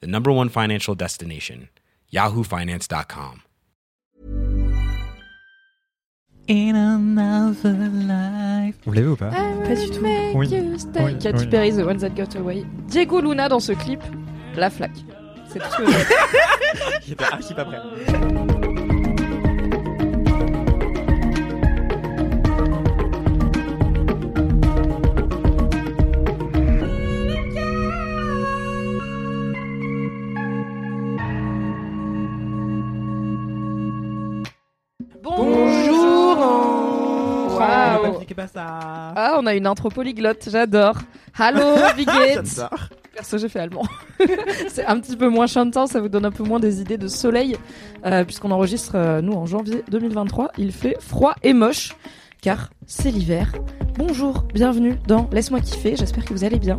the number one financial destination, yahoofinance.com. In another life. Vous l'avez ou pas? Pas du tout. Oui. Oui, Katy oui. Perry, The One That Got Away. Diego Luna dans ce clip, la flaque. C'est tout ce que je- J'étais archi pas prêt. Ah, pas ça. Ah, on a une intro polyglotte, j'adore. Geht's J'adore. Perso, j'ai fait allemand. c'est un petit peu moins chantant, ça vous donne un peu moins des idées de soleil, euh, puisqu'on enregistre, euh, nous, en janvier 2023. Il fait froid et moche, car c'est l'hiver. Bonjour, bienvenue dans Laisse-moi kiffer, j'espère que vous allez bien.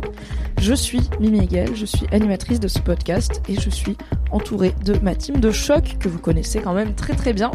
Je suis Mimi Hegel, je suis animatrice de ce podcast et je suis entourée de ma team de choc que vous connaissez quand même très très bien.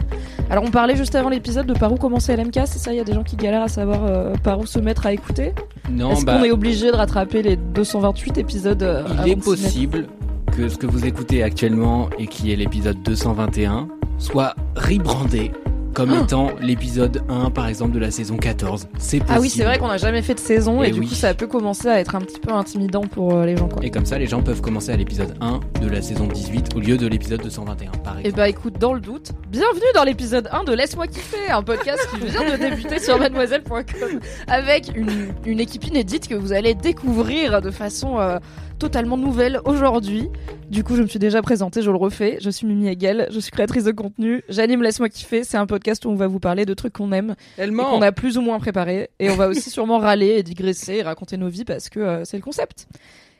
Alors on parlait juste avant l'épisode de par où commencer LMK, c'est ça, il y a des gens qui galèrent à savoir euh, par où se mettre à écouter. Non, Est-ce bah, qu'on est obligé de rattraper les 228 épisodes euh, il est possible que ce que vous écoutez actuellement et qui est l'épisode 221 soit rebrandé comme Oh étant l'épisode 1 par exemple de la saison 14. C'est possible. Ah oui, c'est vrai qu'on n'a jamais fait de saison et, Eh du oui. coup ça peut commencer à être un petit peu intimidant pour euh, les gens quoi. Et comme ça, les gens peuvent commencer à l'épisode 1 de la saison 18 au lieu de l'épisode 221 par Et exemple. bah écoute, dans le doute, bienvenue dans l'épisode 1 de Laisse-moi kiffer, un podcast qui vient de débuter sur mademoiselle.com avec une, une équipe inédite que vous allez découvrir de façon euh, totalement nouvelle aujourd'hui. Du coup, je me suis déjà présentée, je le refais. Je suis Mimi Hegel, je suis créatrice de contenu. J'anime Laisse-moi kiffer, c'est un podcast où on va vous parler de trucs qu'on aime qu'on a plus ou moins préparé. Et on va aussi sûrement râler et digresser et raconter nos vies parce que euh, c'est le concept.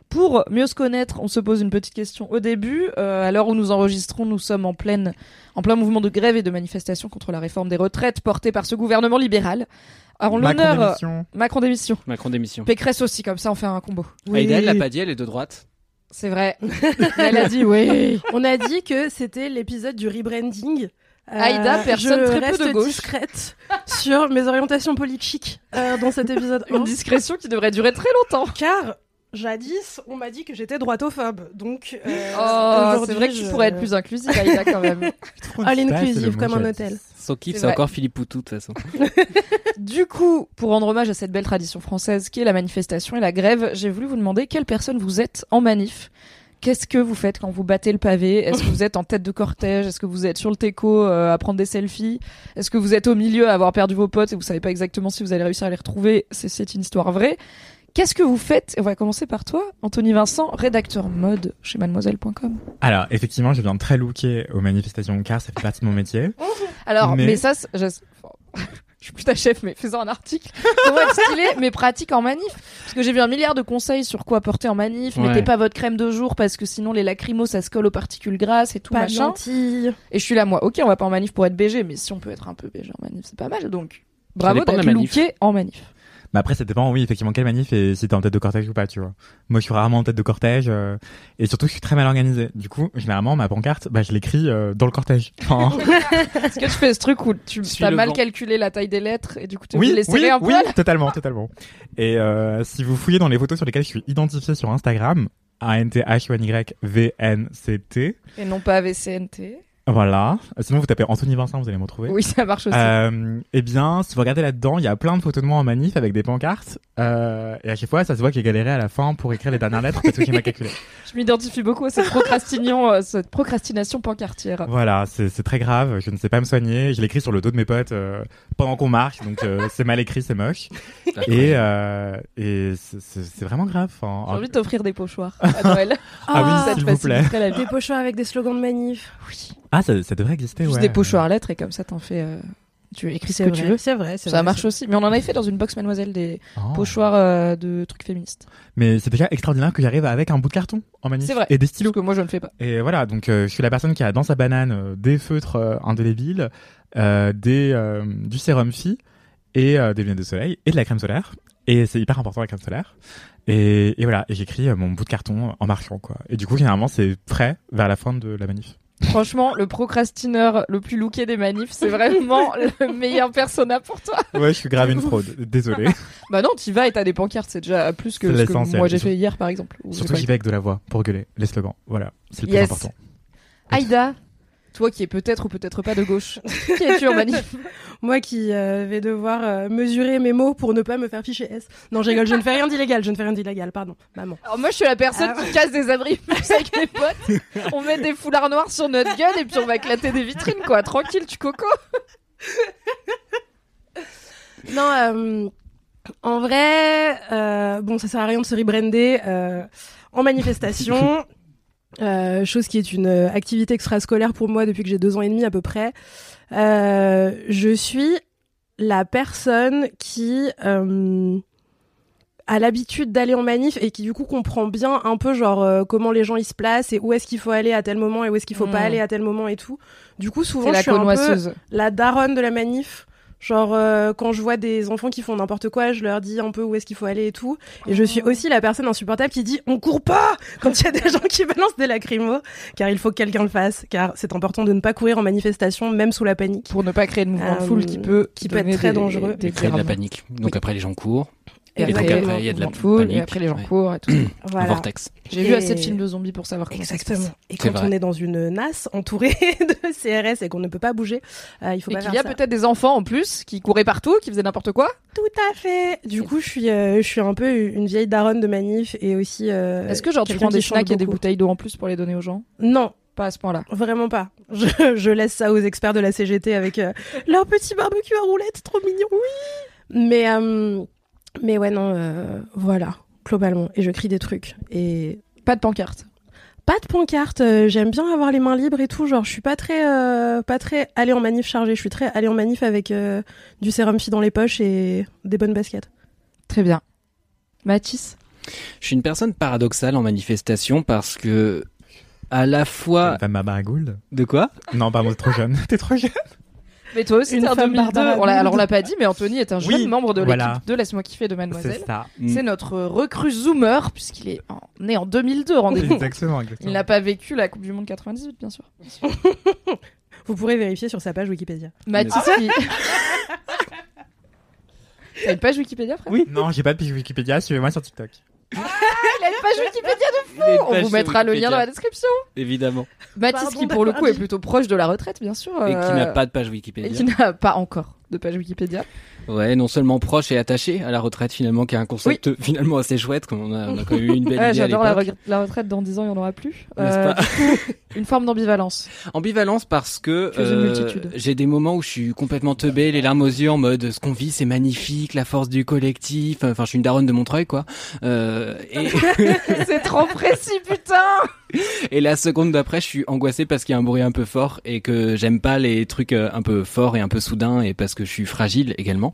Pour mieux se connaître, on se pose une petite question au début. Euh, à l'heure où nous enregistrons, nous sommes en, pleine, en plein mouvement de grève et de manifestation contre la réforme des retraites portée par ce gouvernement libéral. Alors Macron l'honneur, euh, d'émission. Macron démission. Macron d'émission. Pécresse aussi, comme ça on fait un combo. Aïda, elle l'a pas dit, elle est de droite. C'est vrai. Elle a dit oui. On a dit que c'était l'épisode du rebranding. Euh, Aïda, personne je très peu reste de gauche. discrète sur mes orientations politiques euh, dans cet épisode 1. Une discrétion qui devrait durer très longtemps. Car jadis, on m'a dit que j'étais droitophobe. Donc, euh, Oh, c'est aujourd'hui, vrai que tu je- pourrais être plus inclusive, Aïda, quand même. Trop All de inclusive, comme un hôtel. Son kiff, C'est encore Philippe Poutou de toute façon. Du coup, pour rendre hommage à cette belle tradition française qui est la manifestation et la grève, j'ai voulu vous demander quelle personne vous êtes en manif. Qu'est-ce que vous faites quand vous battez le pavé? Est-ce que vous êtes en tête de cortège? Est-ce que vous êtes sur le teco euh, à prendre des selfies? Est-ce que vous êtes au milieu à avoir perdu vos potes et vous savez pas exactement si vous allez réussir à les retrouver? C'est- une histoire vraie. Qu'est-ce que vous faites? On va commencer par toi, Anthony Vincent, rédacteur mode chez mademoiselle.com. Alors, effectivement, je viens très looker aux manifestations car ça fait partie de mon métier. Alors, mais, Mais- ça, je... je suis plus ta chef, mais faisant un article. Comment être stylé, mais pratique en manif. Parce que j'ai vu un milliard de conseils sur quoi porter en manif. Ouais. Mettez pas votre crème de jour parce que sinon les lacrymos ça se colle aux particules grasses et tout Pas machin. lentilles. Et je suis là, moi, ok, on va pas en manif pour être BG, mais si on peut être un peu BG en manif, c'est pas mal. Donc, bravo d'être looké en manif. Mais après, ça dépend, oui, effectivement, quelle manif et si t'es en tête de cortège ou pas, tu vois. Moi, je suis rarement en tête de cortège euh, et surtout, je suis très mal organisé. Du coup, généralement, ma pancarte, bah, je l'écris euh, dans le cortège. Enfin, Est-ce que tu fais ce truc où tu Suis as le mal vent. calculé la taille des lettres et du coup tu oui, les oui, un oui, poil totalement, totalement. Et euh, si vous fouillez dans les photos sur lesquelles je suis identifié sur Instagram, a n t h o n y v n c t Et non pas VCNT. Voilà. Sinon, vous tapez Anthony Vincent, vous allez me retrouver. Oui, ça marche aussi. Euh, eh bien, si vous regardez là-dedans, il y a plein de photos de moi en manif avec des pancartes. Euh, et à chaque fois, ça se voit que j'ai galéré à la fin pour écrire les dernières lettres parce que j'ai mal calculé. Je m'identifie beaucoup à cette procrastination, euh, cette procrastination pancartière. Voilà, c'est très grave. Je ne sais pas me soigner. Je l'écris sur le dos de mes potes euh, pendant qu'on marche, donc euh, c'est mal écrit, c'est moche. Et, euh, et c'est- vraiment grave. Enfin, J'ai envie de t'offrir des pochoirs à Noël. Ah oui, Ah, Ça te s'il vous plaît. faciliterait la vie. Des pochoirs avec des slogans de manif. Oui. Ah, ça, ça devrait exister, Juste ouais. des pochoirs lettres et comme ça t'en fais euh, Tu écris ce que vrai, tu veux. C'est vrai, c'est Ça vrai, marche c'est- aussi. Mais on en avait fait dans une box Mademoiselle des Oh. pochoirs euh, de trucs féministes. Mais c'est déjà extraordinaire que j'arrive avec un bout de carton en manif. C'est vrai. Et des Parce stylos. que moi, je ne fais pas. Et voilà, donc euh, je suis la personne qui a dans sa banane euh, des feutres euh, indélébiles, euh, des, euh, du sérum phi et euh, des lunettes de soleil et de la crème solaire. Et c'est hyper important la crème solaire. Et, et voilà, et j'écris euh, mon bout de carton en marchant quoi. Et du coup, généralement, c'est prêt vers la fin de la manif. Franchement, le procrastineur le plus looké des manifs, c'est vraiment le meilleur persona pour toi. Ouais, je suis grave une fraude. Désolé. Bah non, t'y vas et t'as des pancartes, c'est déjà plus que ce que moi j'ai fait hier par exemple. Surtout, j'y vais avec de la voix pour gueuler les slogans. Voilà, c'est le Yes. plus important. Aïda, toi qui es peut-être ou peut-être pas de gauche, qui es-tu en manif Moi qui euh, vais devoir euh, mesurer mes mots pour ne pas me faire ficher S. Non, je rigole, je ne fais rien d'illégal, je ne fais rien d'illégal, pardon, maman. Alors moi je suis la personne Ah qui casse des abris avec mes potes. On met des foulards noirs sur notre gun et puis on va éclater des vitrines quoi. Tranquille, tu coco. Non, euh, en vrai, bon, ça sert à rien de se rebrander en manifestation. Euh, chose qui est une euh, activité extrascolaire pour moi depuis que j'ai deux ans et demi à peu près. Euh, je suis la personne qui euh, a l'habitude d'aller en manif et qui du coup comprend bien un peu genre comment les gens ils se placent et où est-ce qu'il faut aller à tel moment et où est-ce qu'il faut pas aller à tel moment et tout. Du coup souvent je suis un peu connoisseuse. la daronne de la manif. Genre euh, quand je vois des enfants qui font n'importe quoi, je leur dis un peu où est-ce qu'il faut aller et tout. Et je suis aussi la personne insupportable qui dit on court pas quand il y a des gens qui balancent des lacrymos, car il faut que quelqu'un le fasse, car c'est important de ne pas courir en manifestation même sous la panique. Pour ne pas créer de mouvement de Euh, foule qui peut qui peut être très des- dangereux. des créer de la panique. Donc Oui. après, les gens courent. Et, Et après, donc, après, il y a de la foule, panique. et après les gens Ouais. courent et tout. Voilà. Un vortex. J'ai vu assez de films de zombies pour savoir comment ça se Exactement. passe. Et quand on est dans une nasse entourée de CRS et qu'on ne peut pas bouger, euh, il faut Et pas qu'il y a peut-être des enfants en plus qui couraient partout, qui faisaient n'importe quoi. Tout à fait. Du coup, je suis, euh, je suis un peu une vieille daronne de manif et aussi. euh, Est-ce que genre tu prends des snacks et des bouteilles d'eau en plus pour les donner aux gens? Non, Pas à ce point-là. Vraiment pas. Je, je laisse ça aux experts de la CGT avec euh, leur petit barbecue à roulettes, trop mignon. Oui. Mais euh, mais ouais non, euh, voilà globalement. Et je crie des trucs et Pas de pancarte. pas de pancarte. euh, J'aime bien avoir les mains libres et tout. Genre je suis pas très euh, pas très allée en manif chargée. Je suis très allée en manif avec euh, du sérum phi dans les poches et des bonnes baskets. Très bien. Mathis? Je suis une personne paradoxale en manifestation parce que à la fois Femme à Baragould de quoi? Non, pardon, t'es trop jeune. T'es trop jeune. Mais toi aussi, Une t'es femme 2002. Barbara On l'a- alors on l'a pas dit, mais Anthony est un jeune Oui, membre de voilà. l'équipe de Laisse-moi kiffer de Mademoiselle. C'est ça. C'est notre recrue Zoomer, puisqu'il est en- né en 2002, rendez-vous. Exactement, exactement. Il n'a pas vécu la Coupe du Monde 98, bien sûr. Vous pourrez vérifier sur sa page Wikipédia. Mathis qui... T'as une page Wikipédia, frère? Oui. Non, j'ai pas de page Wikipédia. Suivez-moi sur TikTok. Il a une page Wikipédia de fou On vous mettra le lien dans la description. Évidemment. Mathis Pardon qui, pour le coup, est dit. plutôt proche de la retraite, bien sûr. Et qui euh, n'a pas de page Et Wikipédia. qui n'a pas encore de page Wikipédia. Ouais, non seulement proche et attaché à la retraite finalement, qui est un concept finalement assez chouette. Comme on a, on a quand même eu une belle Ouais, idée J'adore la, retraite dans 10 ans, il n'y en aura plus. Euh, pas coup, une forme d'ambivalence. Ambivalence parce que euh, j'ai des moments où je suis complètement teubé, les larmes aux yeux en mode ce qu'on vit c'est magnifique, la force du collectif. Enfin, je suis une daronne de Montreuil quoi. Euh, et, C'est trop précis, putain et la seconde d'après, je suis angoissé parce qu'il y a un bruit un peu fort et que j'aime pas les trucs euh, un peu forts et un peu soudains et parce que je suis fragile également.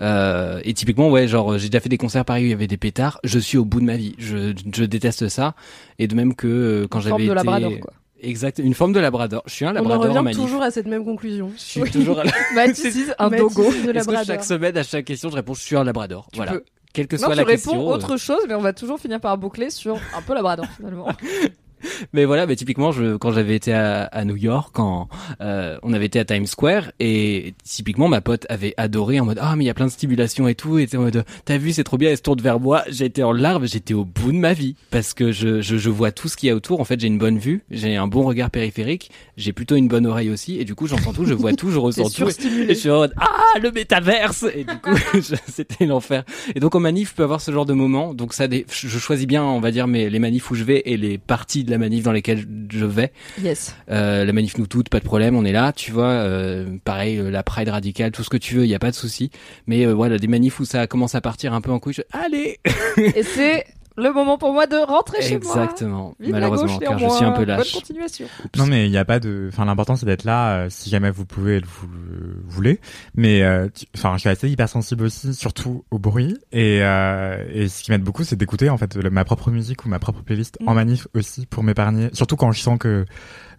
Euh, et typiquement, ouais, genre j'ai déjà fait des concerts pareil où il y avait des pétards. Je suis au bout de ma vie. Je, je déteste ça. Et de même que euh, quand Une forme j'avais de été labrador, quoi. exact, une forme de labrador. Je suis un On en labrador en revient toujours à cette même conclusion. Je suis toujours à la... Mathis, un dogo. que Labrador. chaque semaine, à chaque question, je réponds je suis un labrador. Tu voilà. peux. Quelle que Non, soit tu la réponds question. euh, autre chose, mais on va toujours finir par boucler sur un peu labrador, finalement. Mais voilà, mais typiquement, je, quand j'avais été à, à New York, quand euh, on avait été à Times Square, et typiquement ma pote avait adoré en mode ah mais il y a plein de stimulation et tout, et était en mode t'as vu c'est trop bien, elle se tourne vers moi, j'étais en larmes, j'étais au bout de ma vie parce que je, je, je vois tout ce qu'il y a autour. En fait, j'ai une bonne vue, j'ai un bon regard périphérique, j'ai plutôt une bonne oreille aussi, et du coup j'entends tout, je vois tout, je ressens tout. Et je suis en mode ah le métaverse et du coup c'était l'enfer. Et donc en manif, je peux avoir ce genre de moment. Donc ça, je choisis bien, on va dire, mes, les manifs où je vais et les parties de la manif dans lesquelles je vais. Yes. Euh, la manif nous toutes, pas de problème, on est là, tu vois. Euh, pareil, euh, la Pride radicale, tout ce que tu veux, il y a pas de souci. Mais euh, voilà, des manifs où ça commence à partir un peu en couille. je- Allez, Et c'est le moment pour moi de rentrer chez moi. Exactement. Malheureusement, car je suis un peu Bonne lâche. continuation. Non mais il n'y a pas de, enfin l'important c'est d'être là euh, si jamais vous pouvez, vous le voulez. Mais euh, tu- enfin je suis assez hypersensible aussi, surtout au bruit et euh, et ce qui m'aide beaucoup c'est d'écouter en fait le- ma propre musique ou ma propre playlist Mm. en manif aussi pour m'épargner. Surtout quand je sens que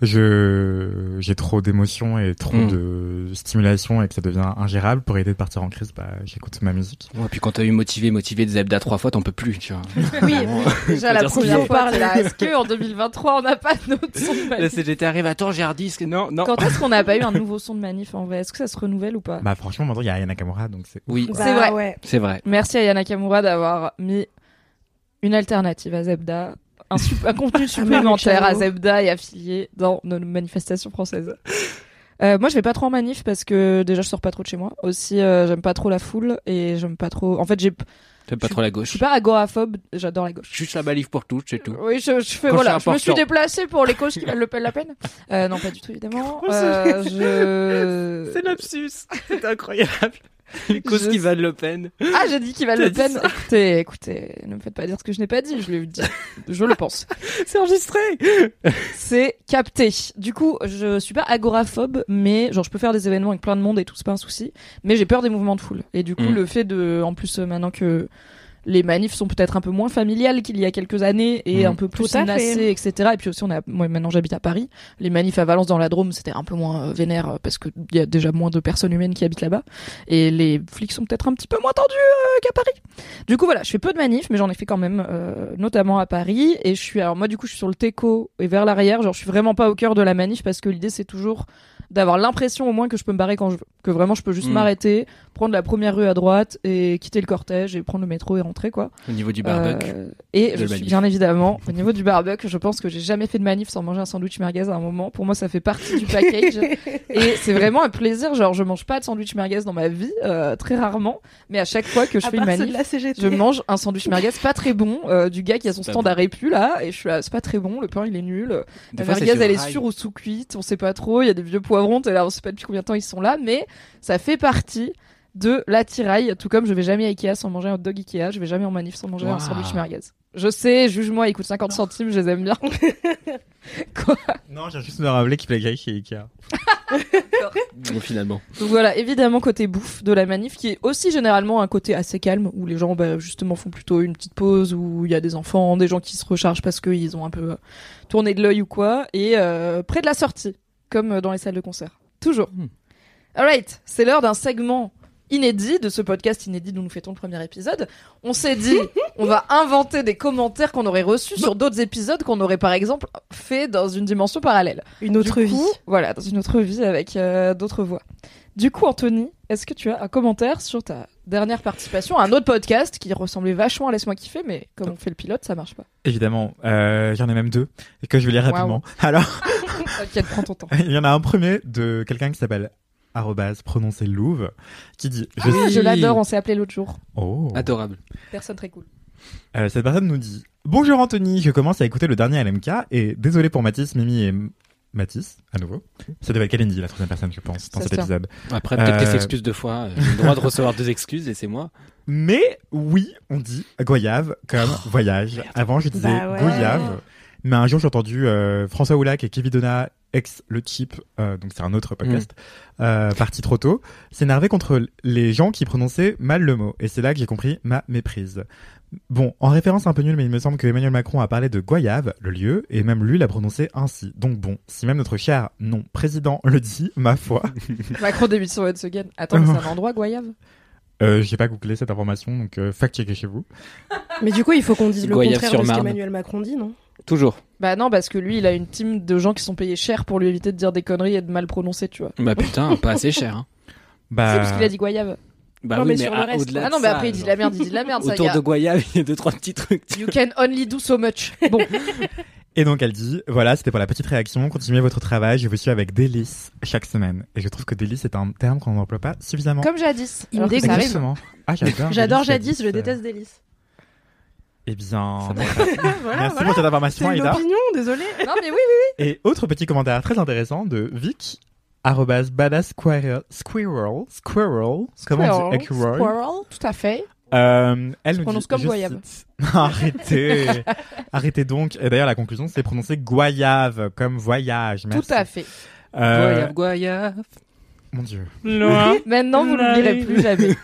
je j'ai trop d'émotions et trop Mm. de stimulation et que ça devient ingérable pour éviter de partir en crise, bah j'écoute ma musique. Ouais, puis quand t'as eu motivé, motivé de Zebda trois fois, t'en peux plus, tu vois. Oui, déjà la première fois, là. Est-ce que en 2023 on n'a pas notre son de La manif CGT arrive, attends, j'ai un disque. Non, non. Quand est-ce qu'on n'a pas eu un nouveau son de manif en vrai? Est-ce que ça se renouvelle ou pas? Bah franchement maintenant il y a Aya Nakamura donc c'est Oui, C'est vrai. Bah ouais. c'est vrai. Merci à Yana Kamura d'avoir mis une alternative à Zebda, un, contenu supplémentaire à. Zebda et affilié dans nos manifestations françaises. Euh, moi, je vais pas trop en manif parce que déjà, je sors pas trop de chez moi. Aussi, euh, j'aime pas trop la foule et j'aime pas trop. En fait, j'ai, T'aimes pas Je- trop la je gauche. suis pas agoraphobe. J'adore la gauche. Juste la balise pour tout, c'est tout. Oui, je, je fais Quand voilà. c'est Je me suis déplacée pour les causes qui valent le la peine. Euh, non, pas du tout évidemment. Euh, je. lapsus. C'est incroyable. Les causes qui valent le peine. Ah, j'ai dit qu'il valent le T'as dit peine. Écoutez, écoutez, ne me faites pas dire ce que je n'ai pas dit. Je le dis. Je le pense. C'est enregistré. C'est capté. Du coup, je suis pas agoraphobe, mais genre je peux faire des événements avec plein de monde et tout, c'est pas un souci. Mais j'ai peur des mouvements de foule. Et du coup, Mm. le fait de, en plus euh, maintenant que les manifs sont peut-être un peu moins familiales qu'il y a quelques années et Mm. un peu plus menacées, etc. Et puis aussi, on a, moi maintenant j'habite à Paris. Les manifs à Valence dans la Drôme, c'était un peu moins euh, vénère euh, parce qu'il y a déjà moins de personnes humaines qui habitent là-bas. Et les flics sont peut-être un petit peu moins tendus euh, qu'à Paris. Du coup, voilà, je fais peu de manifs, mais j'en ai fait quand même, euh, notamment à Paris. Et je suis, alors moi, du coup, je suis sur le teco et vers l'arrière. Genre, je suis vraiment pas au cœur de la manif parce que l'idée, c'est toujours d'avoir l'impression au moins que je peux me barrer quand je veux. Que vraiment, je peux juste Mm. m'arrêter, prendre la première rue à droite et quitter le cortège et prendre le métro et rentrer, quoi. Au niveau du barbecue. Euh, et je suis bien évidemment, au niveau du barbecue, je pense que j'ai jamais fait de manif sans manger un sandwich merguez à un moment. Pour moi, ça fait partie du package. et c'est vraiment un plaisir. Genre, je mange pas de sandwich merguez dans ma vie, euh, très rarement. Mais à chaque fois que je À fais une manif, je mange un sandwich merguez pas très bon euh, du gars qui a son stand bon. à répu là et je suis là c'est pas très bon le pain il est nul Des la fois, merguez sur elle est sûre ou sous cuite on sait pas trop il y a des vieux poivrons t'es là on sait pas depuis combien de temps ils sont là mais ça fait partie de l'attirail tout comme je vais jamais à Ikea sans manger un hot dog Ikea je vais jamais en manif sans manger un sandwich merguez. Je sais juge-moi il coûte 50 centimes je les aime bien. Quoi? Non, j'ai juste me rappeler qu'il plaît chez Ikea. Bon, finalement. Donc voilà, évidemment côté bouffe de la manif, qui est aussi généralement un côté assez calme, où les gens bah, justement font plutôt une petite pause, où il y a des enfants, des gens qui se rechargent parce qu'ils ont un peu tourné de l'œil ou quoi, et euh, près de la sortie, comme euh, dans les salles de concert. Toujours. Hmm. Alright, c'est l'heure d'un segment inédit de ce podcast inédit dont nous fêtons le premier épisode. On s'est dit, on va inventer des commentaires qu'on aurait reçus sur d'autres épisodes qu'on aurait par exemple fait dans une dimension parallèle. Une autre vie. Voilà, dans une autre vie avec euh, d'autres voix. Du coup, Anthony, est-ce que tu as un commentaire sur ta dernière participation à un autre podcast qui ressemblait vachement à Laisse-moi kiffer, mais comme on fait le pilote, ça marche pas? Évidemment, euh, j'en ai même deux et que je vais lire rapidement. Alors, T'inquiète, prends ton temps. il y en a un premier de quelqu'un qui s'appelle arrobase prononcé Louve qui dit je Ah, suis je l'adore, on s'est appelé l'autre jour. oh Adorable. Personne très cool. Euh, cette personne nous dit Bonjour Anthony, je commence à écouter le dernier LMK et désolé pour Mathis, Mimi et Mathis, à nouveau. Ça devait être Kalindi, la troisième personne, je pense, dans Ça cet épisode. Après, peut-être qu'elle Euh, s'excuse deux fois. J'ai le droit de recevoir deux excuses et c'est moi. Mais oui, on dit Goyave comme voyage. Avant, je disais Bah ouais. Goyave. Mais un jour, j'ai entendu euh, François Oulac et Kevin Donna, ex Le Chip, euh, donc c'est un autre podcast, euh, parti trop tôt, s'énerver contre les gens qui prononçaient mal le mot. Et c'est là que j'ai compris ma méprise. Bon, en référence un peu nulle, mais il me semble que Emmanuel Macron a parlé de Goyave, le lieu, et même lui l'a prononcé ainsi. Donc bon, si même notre cher non président le dit, ma foi, Macron débute sur Once Again. Attends, c'est un endroit, Goyave? Euh, j'ai pas googlé cette information, donc euh, fact-checker chez vous. Mais du coup, il faut qu'on dise le Goyave contraire sur de ce qu'Emmanuel Macron dit, non? Toujours. Bah non, parce que lui, il a une team de gens qui sont payés cher pour lui éviter de dire des conneries et de mal prononcer, tu vois. Bah putain, pas assez cher. Hein. Bah, C'est parce qu'il a dit Goyave. Bah Non, oui, mais mais, sur le reste, Ah non, mais ça, après, il dit de la merde, il dit de la merde, ça, Autour de Goyave, il y a deux, trois petits trucs. tu You can only do so much. Bon, Et donc elle dit, voilà, c'était pour la petite réaction, continuez votre travail, je vous suis avec délice chaque semaine. Et je trouve que délice est un terme qu'on n'emploie pas suffisamment. comme jadis. Il me. Exactement. Ah, j'adore. J'adore Délice, Jadis, je déteste Délice. Eh bien, merci, Voilà, merci voilà. pour cette information, C'est une Aïda. opinion, désolé. Non, mais oui, oui. Et autre petit commentaire très intéressant de Vic, arrobas badass squirrel, squirrel, squirrel, comment on dit, Squirrel, tout à fait. Euh, elle nous prononce dit, comme je goyave. cite- Arrêtez. Arrêtez donc. Et d'ailleurs, la conclusion, c'est prononcé goyave, comme voyage. Merci. Tout à fait. Euh, Goyave, goyave. Mon dieu. Maintenant, vous l'oublierez plus jamais.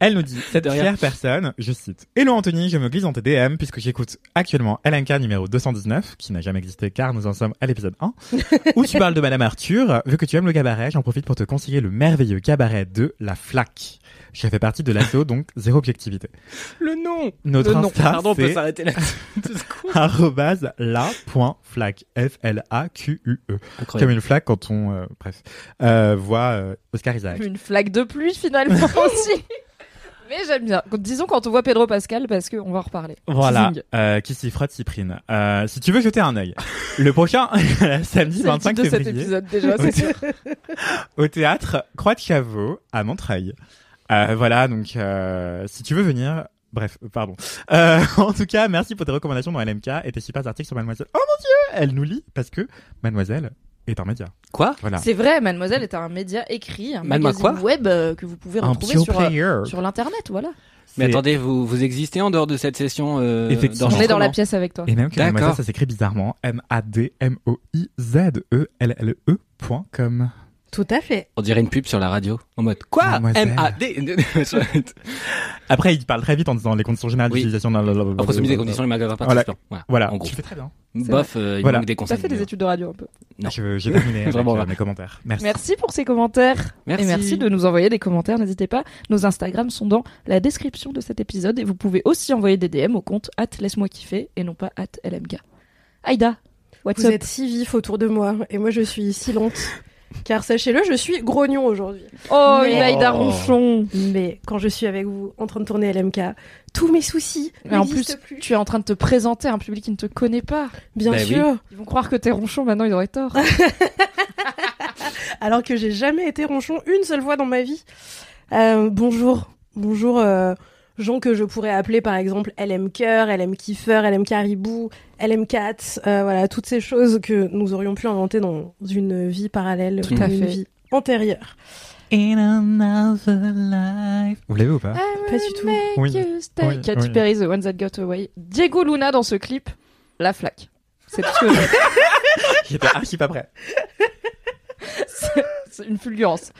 Elle nous dit, cette fière personne, je cite, Hello Anthony, je me glisse dans tes DM puisque j'écoute actuellement LNK numéro 219, qui n'a jamais existé car nous en sommes à l'épisode 1, où tu parles de Madame Arthur. Vu que tu aimes le cabaret, j'en profite pour te conseiller le merveilleux cabaret de La Flaque. Je fais partie de l'assaut, donc zéro objectivité. Le nom. Notre Le nom. Insta, Pardon, on peut s'arrêter là. arrobase la.flaque, F-L-A-Q-U-E. Comme Incroyable. une flaque quand on, euh, bref, euh, voit euh, Oscar Isaac. Une flaque de pluie finalement aussi. Mais j'aime bien. Disons quand on voit Pedro Pascal parce qu'on va en reparler. Voilà, euh, qui s'y frotte, Cyprine. Euh, si tu veux jeter un œil, le prochain, samedi C'est le 25 titre de cet février, épisode déjà, c'est sûr. au théâtre Croix de Caveau à Montreuil. Euh, voilà, donc euh, si tu veux venir, bref, pardon. Euh, en tout cas, merci pour tes recommandations dans LMK et tes super articles sur Mademoiselle. Oh mon dieu, elle nous lit parce que Mademoiselle est un média. Quoi Voilà, C'est vrai, Mademoiselle est un média écrit, un Madema magazine quoi web euh, que vous pouvez un retrouver sur, euh, sur l'internet, voilà. Mais attendez, vous, vous existez en dehors de cette session euh, Effectivement. On est dans la pièce avec toi. Et même que. Mademoiselle, ça s'écrit bizarrement M-A-D-M-O-I-Z-E-L-L-E point com. Tout à fait. On dirait une pub sur la radio. En mode quoi? M-A-D. Après, il parle très vite en disant les conditions générales Oui. d'utilisation. dans le- Après, soumis des conditions, les magasins Voilà. participants. Voilà. Voilà, En gros. tu fais très bien. Bof, euh, il Voilà. manque des T'as conseils. fait des études de radio un peu. Non. Je- J'ai terminé avec Vraiment, euh, là. mes commentaires. Merci. Merci pour ces commentaires. Merci. Et merci de nous envoyer des commentaires. N'hésitez pas. Nos Instagrams sont dans la description de cet épisode et vous pouvez aussi envoyer des DM au compte at laisse-moi kiffer et non pas at LMK. Aïda, what's Vous up? êtes si vif autour de moi et moi je suis si lente. Car sachez-le, je suis grognon aujourd'hui. Oh, Mais- une Aïda Oh. ronchon. Mais quand je suis avec vous en train de tourner LMK, tous mes soucis Mais en plus, tu es en train de te présenter à un public qui ne te connaît pas. Bien Bah oui. sûr. Ils vont croire que t'es ronchon, maintenant ils auraient tort. Alors que j'ai jamais été ronchon une seule fois dans ma vie. Euh, bonjour. Bonjour, euh, gens que je pourrais appeler par exemple LM Cœur, LM Kiffer, LM Caribou, LM Cat, euh, voilà, toutes ces choses que nous aurions pu inventer dans une vie parallèle, Tout à une fait. vie antérieure. In another life. Vous l'avez ou pas Pas du tout. Oui. Stay. Oui, Katy oui. Perry, The One That Got Away. Diego Luna dans ce clip, la flaque. C'est tout ce que. J'étais archi pas prêt. C'est une fulgurance.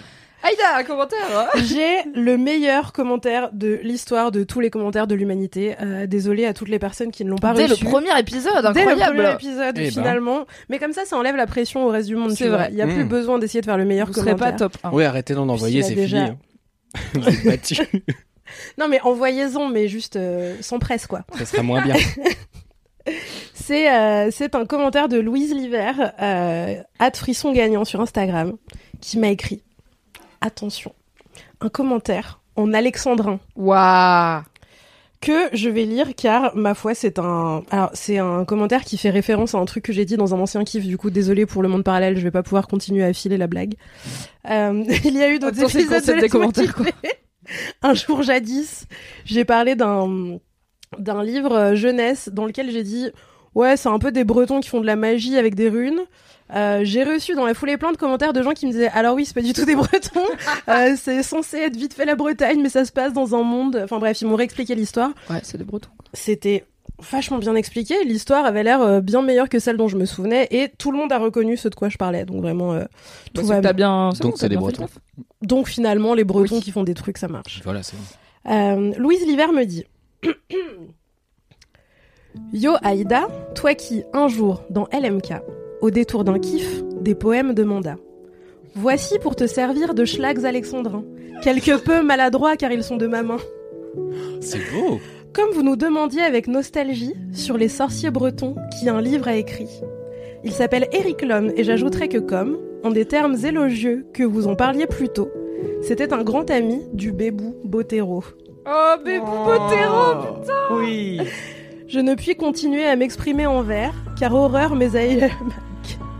Aïda, un commentaire hein J'ai le meilleur commentaire de l'histoire de tous les commentaires de l'humanité. Euh, désolé à toutes les personnes qui ne l'ont pas Dès le reçu. premier épisode, Dès le incroyable. premier épisode, ben. finalement. Mais comme ça, ça enlève la pression au reste du monde. C'est vrai. Il n'y a plus Mm. besoin d'essayer de faire le meilleur Vous commentaire. pas top 1. Oui, arrêtez d'en envoyer, c'est il a déjà- fini. hein. Vous êtes battus. Non, mais envoyez-en, mais juste euh, sans presse, quoi. Ça sera moins bien. C'est euh, c'est un commentaire de Louise Liver, euh, at frisson gagnant sur Instagram, qui m'a écrit attention, un commentaire en alexandrin Waouh. que je vais lire car ma foi c'est un alors c'est un commentaire qui fait référence à un truc que j'ai dit dans un ancien kiff du coup désolé pour le monde parallèle je vais pas pouvoir continuer à filer la blague Euh, il y a eu d'autres épisodes de des commentaires, quoi. un jour jadis j'ai parlé d'un d'un livre euh, jeunesse dans lequel j'ai dit ouais c'est un peu des bretons qui font de la magie avec des runes Euh, j'ai reçu dans la foulée plein de commentaires de gens qui me disaient alors oui c'est pas du tout des bretons Euh, c'est censé être vite fait la Bretagne mais ça se passe dans un monde enfin bref ils m'ont réexpliqué l'histoire Ouais, c'est des bretons. c'était vachement bien expliqué. L'histoire avait l'air euh, bien meilleure que celle dont je me souvenais et tout le monde a reconnu ce de quoi je parlais. Donc vraiment, euh, tout Bah, va bien. bien. Donc, bon, c'est t'as des bien fait le Bretons. Donc finalement, les Bretons Oui. qui font des trucs, ça marche. Voilà, c'est Euh, Louise Liver me dit Yo Aïda, toi qui, un jour, dans LMK, au détour d'un kiff, des poèmes de mandat. Voici pour te servir de schlags alexandrins, quelque peu maladroits car ils sont de ma main. C'est beau. Comme vous nous demandiez avec nostalgie sur les sorciers bretons qui un livre a écrit. Il s'appelle Eric Lhomme et j'ajouterai que comme, en des termes élogieux que vous en parliez plus tôt, c'était un grand ami du bébou Botero. Oh, bébou Botero Oui. Je ne puis continuer à m'exprimer en vers, car horreur mes aïeuls...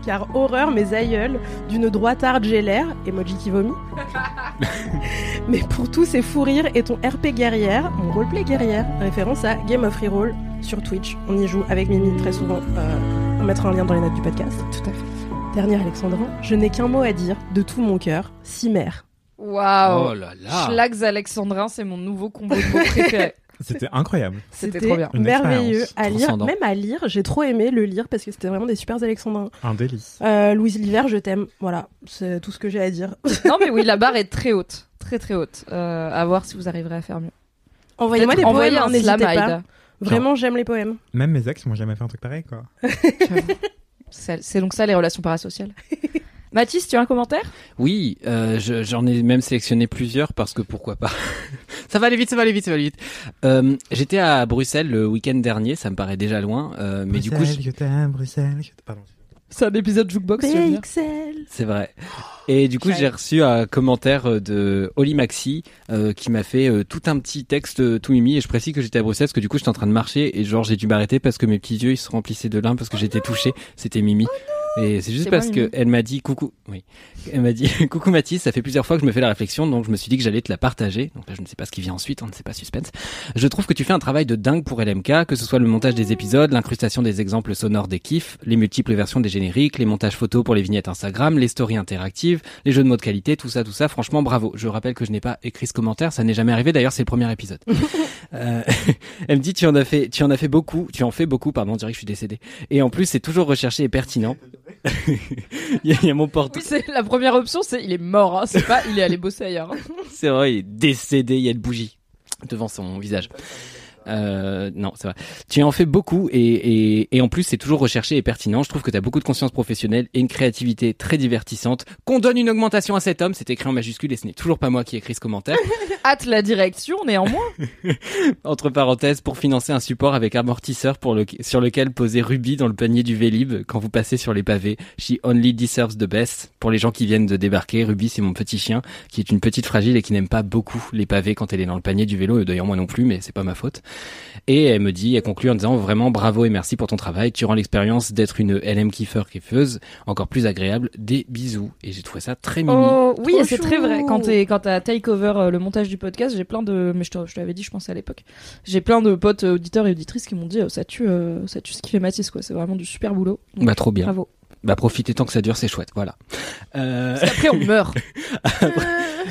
car horreur mes aïeuls d'une droitarde j'ai l'air, emoji qui vomit. Mais pour tous ces fous rires et ton RP guerrière, mon roleplay guerrière, référence à Game of Reroll sur Twitch. On y joue avec Mimi très souvent. euh, on mettra un lien dans les notes du podcast. Tout à fait. Dernier Alexandrin, je n'ai qu'un mot à dire de tout mon cœur, Cimère. Waouh. Oh là là. Schlags alexandrin, c'est mon nouveau combo de préféré. C'était incroyable. C'était trop bien. Une merveilleux à lire, même à lire. J'ai trop aimé le lire parce que c'était vraiment des super alexandrins. Un délice. Euh, Louise Liver, je t'aime. Voilà, c'est tout ce que j'ai à dire. non mais oui, la barre est très haute, très très haute. Euh, à voir si vous arriverez à faire mieux. Envoyez-moi des envoyer poèmes, un n'hésitez slam, pas. Aïda. Vraiment, j'aime les poèmes. Même mes ex m'ont jamais fait un truc pareil, quoi. C'est c'est donc ça les relations parasociales. Mathis, tu as un commentaire? Oui, euh, je- j'en ai même sélectionné plusieurs parce que pourquoi pas. ça va aller vite, ça va aller vite, ça va aller vite. Euh, J'étais à Bruxelles le week-end dernier, ça me paraît déjà loin, euh, mais du coup, Bruxelles, je- je t'aime, Bruxelles, je t'aime. Pardon. C'est un épisode jukebox, c'est vrai. Et du coup, j'ai reçu un commentaire de Oli Maxi euh, qui m'a fait euh, tout un petit texte euh, tout mimi. Et je précise que j'étais à Bruxelles parce que du coup, j'étais en train de marcher et genre j'ai dû m'arrêter parce que mes petits yeux ils se remplissaient de larmes parce que j'étais touché. C'était Mimi. Et c'est juste parce moi, que Mimi. elle m'a dit coucou. Oui. Elle m'a dit coucou Mathis. Ça fait plusieurs fois que je me fais la réflexion, donc je me suis dit que j'allais te la partager. Donc là, je ne sais pas ce qui vient ensuite. On ne sait pas suspense. Je trouve que tu fais un travail de dingue pour LMK, que ce soit le montage des épisodes, l'incrustation des exemples sonores des kiffs, les multiples versions des génériques, les montages photos pour les vignettes Instagram, les stories interactives, les jeux de mots de qualité, tout ça, tout ça. Franchement, bravo. Je rappelle que je n'ai pas écrit ce commentaire, ça n'est jamais arrivé. D'ailleurs, c'est le premier épisode. Euh, elle me dit tu en as fait, tu en as fait beaucoup, tu en fais beaucoup. Pardon, on dirait que je suis décédé. Et en plus, c'est toujours recherché et pertinent. il, y a, mon porte. Oui, la première option, c'est il est mort, hein. c'est pas il est allé bosser ailleurs. C'est vrai, il est décédé. Il y a une bougie devant son visage. Euh, non, c'est vrai. Tu en fais beaucoup et, et, et en plus c'est toujours recherché et pertinent. Je trouve que tu as beaucoup de conscience professionnelle et une créativité très divertissante. Qu'on donne une augmentation à cet homme, c'est écrit en majuscule et ce n'est toujours pas moi qui ai écrit ce commentaire. Hâte la direction, néanmoins. Entre parenthèses, pour financer un support avec amortisseur pour le, sur lequel poser Ruby dans le panier du Vélib quand vous passez sur les pavés. She only deserves the best. Pour les gens qui viennent de débarquer, Ruby c'est mon petit chien qui est une petite fragile et qui n'aime pas beaucoup les pavés quand elle est dans le panier du vélo. D'ailleurs moi non plus, mais c'est pas ma faute. Et elle me dit, elle conclut en disant vraiment bravo et merci pour ton travail. Tu rends l'expérience d'être une LM kiffer kiffeuse encore plus agréable. Des bisous. Et j'ai trouvé ça très mimi. Oh, oui, c'est très vrai. Quand t'es, quand t'as take over euh, le montage du podcast, j'ai plein de, mais je te, je te l'avais dit, je pense à l'époque. J'ai plein de potes euh, auditeurs et auditrices qui m'ont dit, euh, ça tue, euh, ça tue ce qui fait Mathis, quoi. C'est vraiment du super boulot. Donc, Bah trop bien. Bravo. Bah profitez tant que ça dure, c'est chouette. Voilà. Euh... Parce qu'après, on meurt.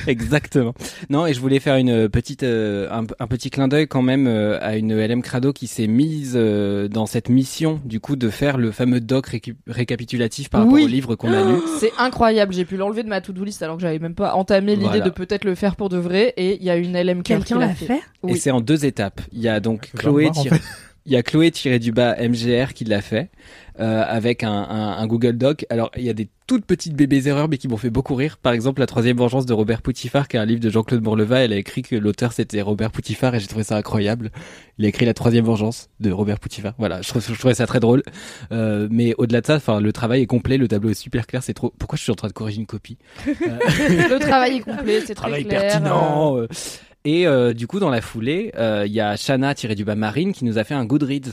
Exactement. Non, et je voulais faire une petite, euh, un, un petit clin d'œil quand même euh, à une LM Crado qui s'est mise euh, dans cette mission, du coup, de faire le fameux doc récapitulatif par rapport Oui. au livre qu'on a lu. C'est incroyable. J'ai pu l'enlever de ma to-do list alors que j'avais même pas entamé l'idée Voilà. de peut-être le faire pour de vrai. Et il y a une LM qui Quelqu'un l'a fait Et Oui. c'est en deux étapes. Il y a donc Chloé, voir, en tiré- fait. Il y a Chloé tiré du bas MGR qui l'a fait euh, avec un, un, un Google Doc. Alors il y a des toutes petites bébés erreurs mais qui m'ont fait beaucoup rire. Par exemple la troisième vengeance de Robert Poutifard qui est un livre de Jean-Claude Bourleva. Elle a écrit que l'auteur c'était Robert Poutifard et j'ai trouvé ça incroyable. Il a écrit la troisième vengeance de Robert Poutifard. Voilà, je, trouvais ça très drôle. Euh, mais au-delà de ça, enfin le travail est complet, le tableau est super clair. C'est trop. Pourquoi je suis en train de corriger une copie? Le travail est complet, c'est très travail clair. pertinent. Euh. Et euh, du coup, dans la foulée, euh, il y a Shana tiré du bas Marine qui nous a fait un Goodreads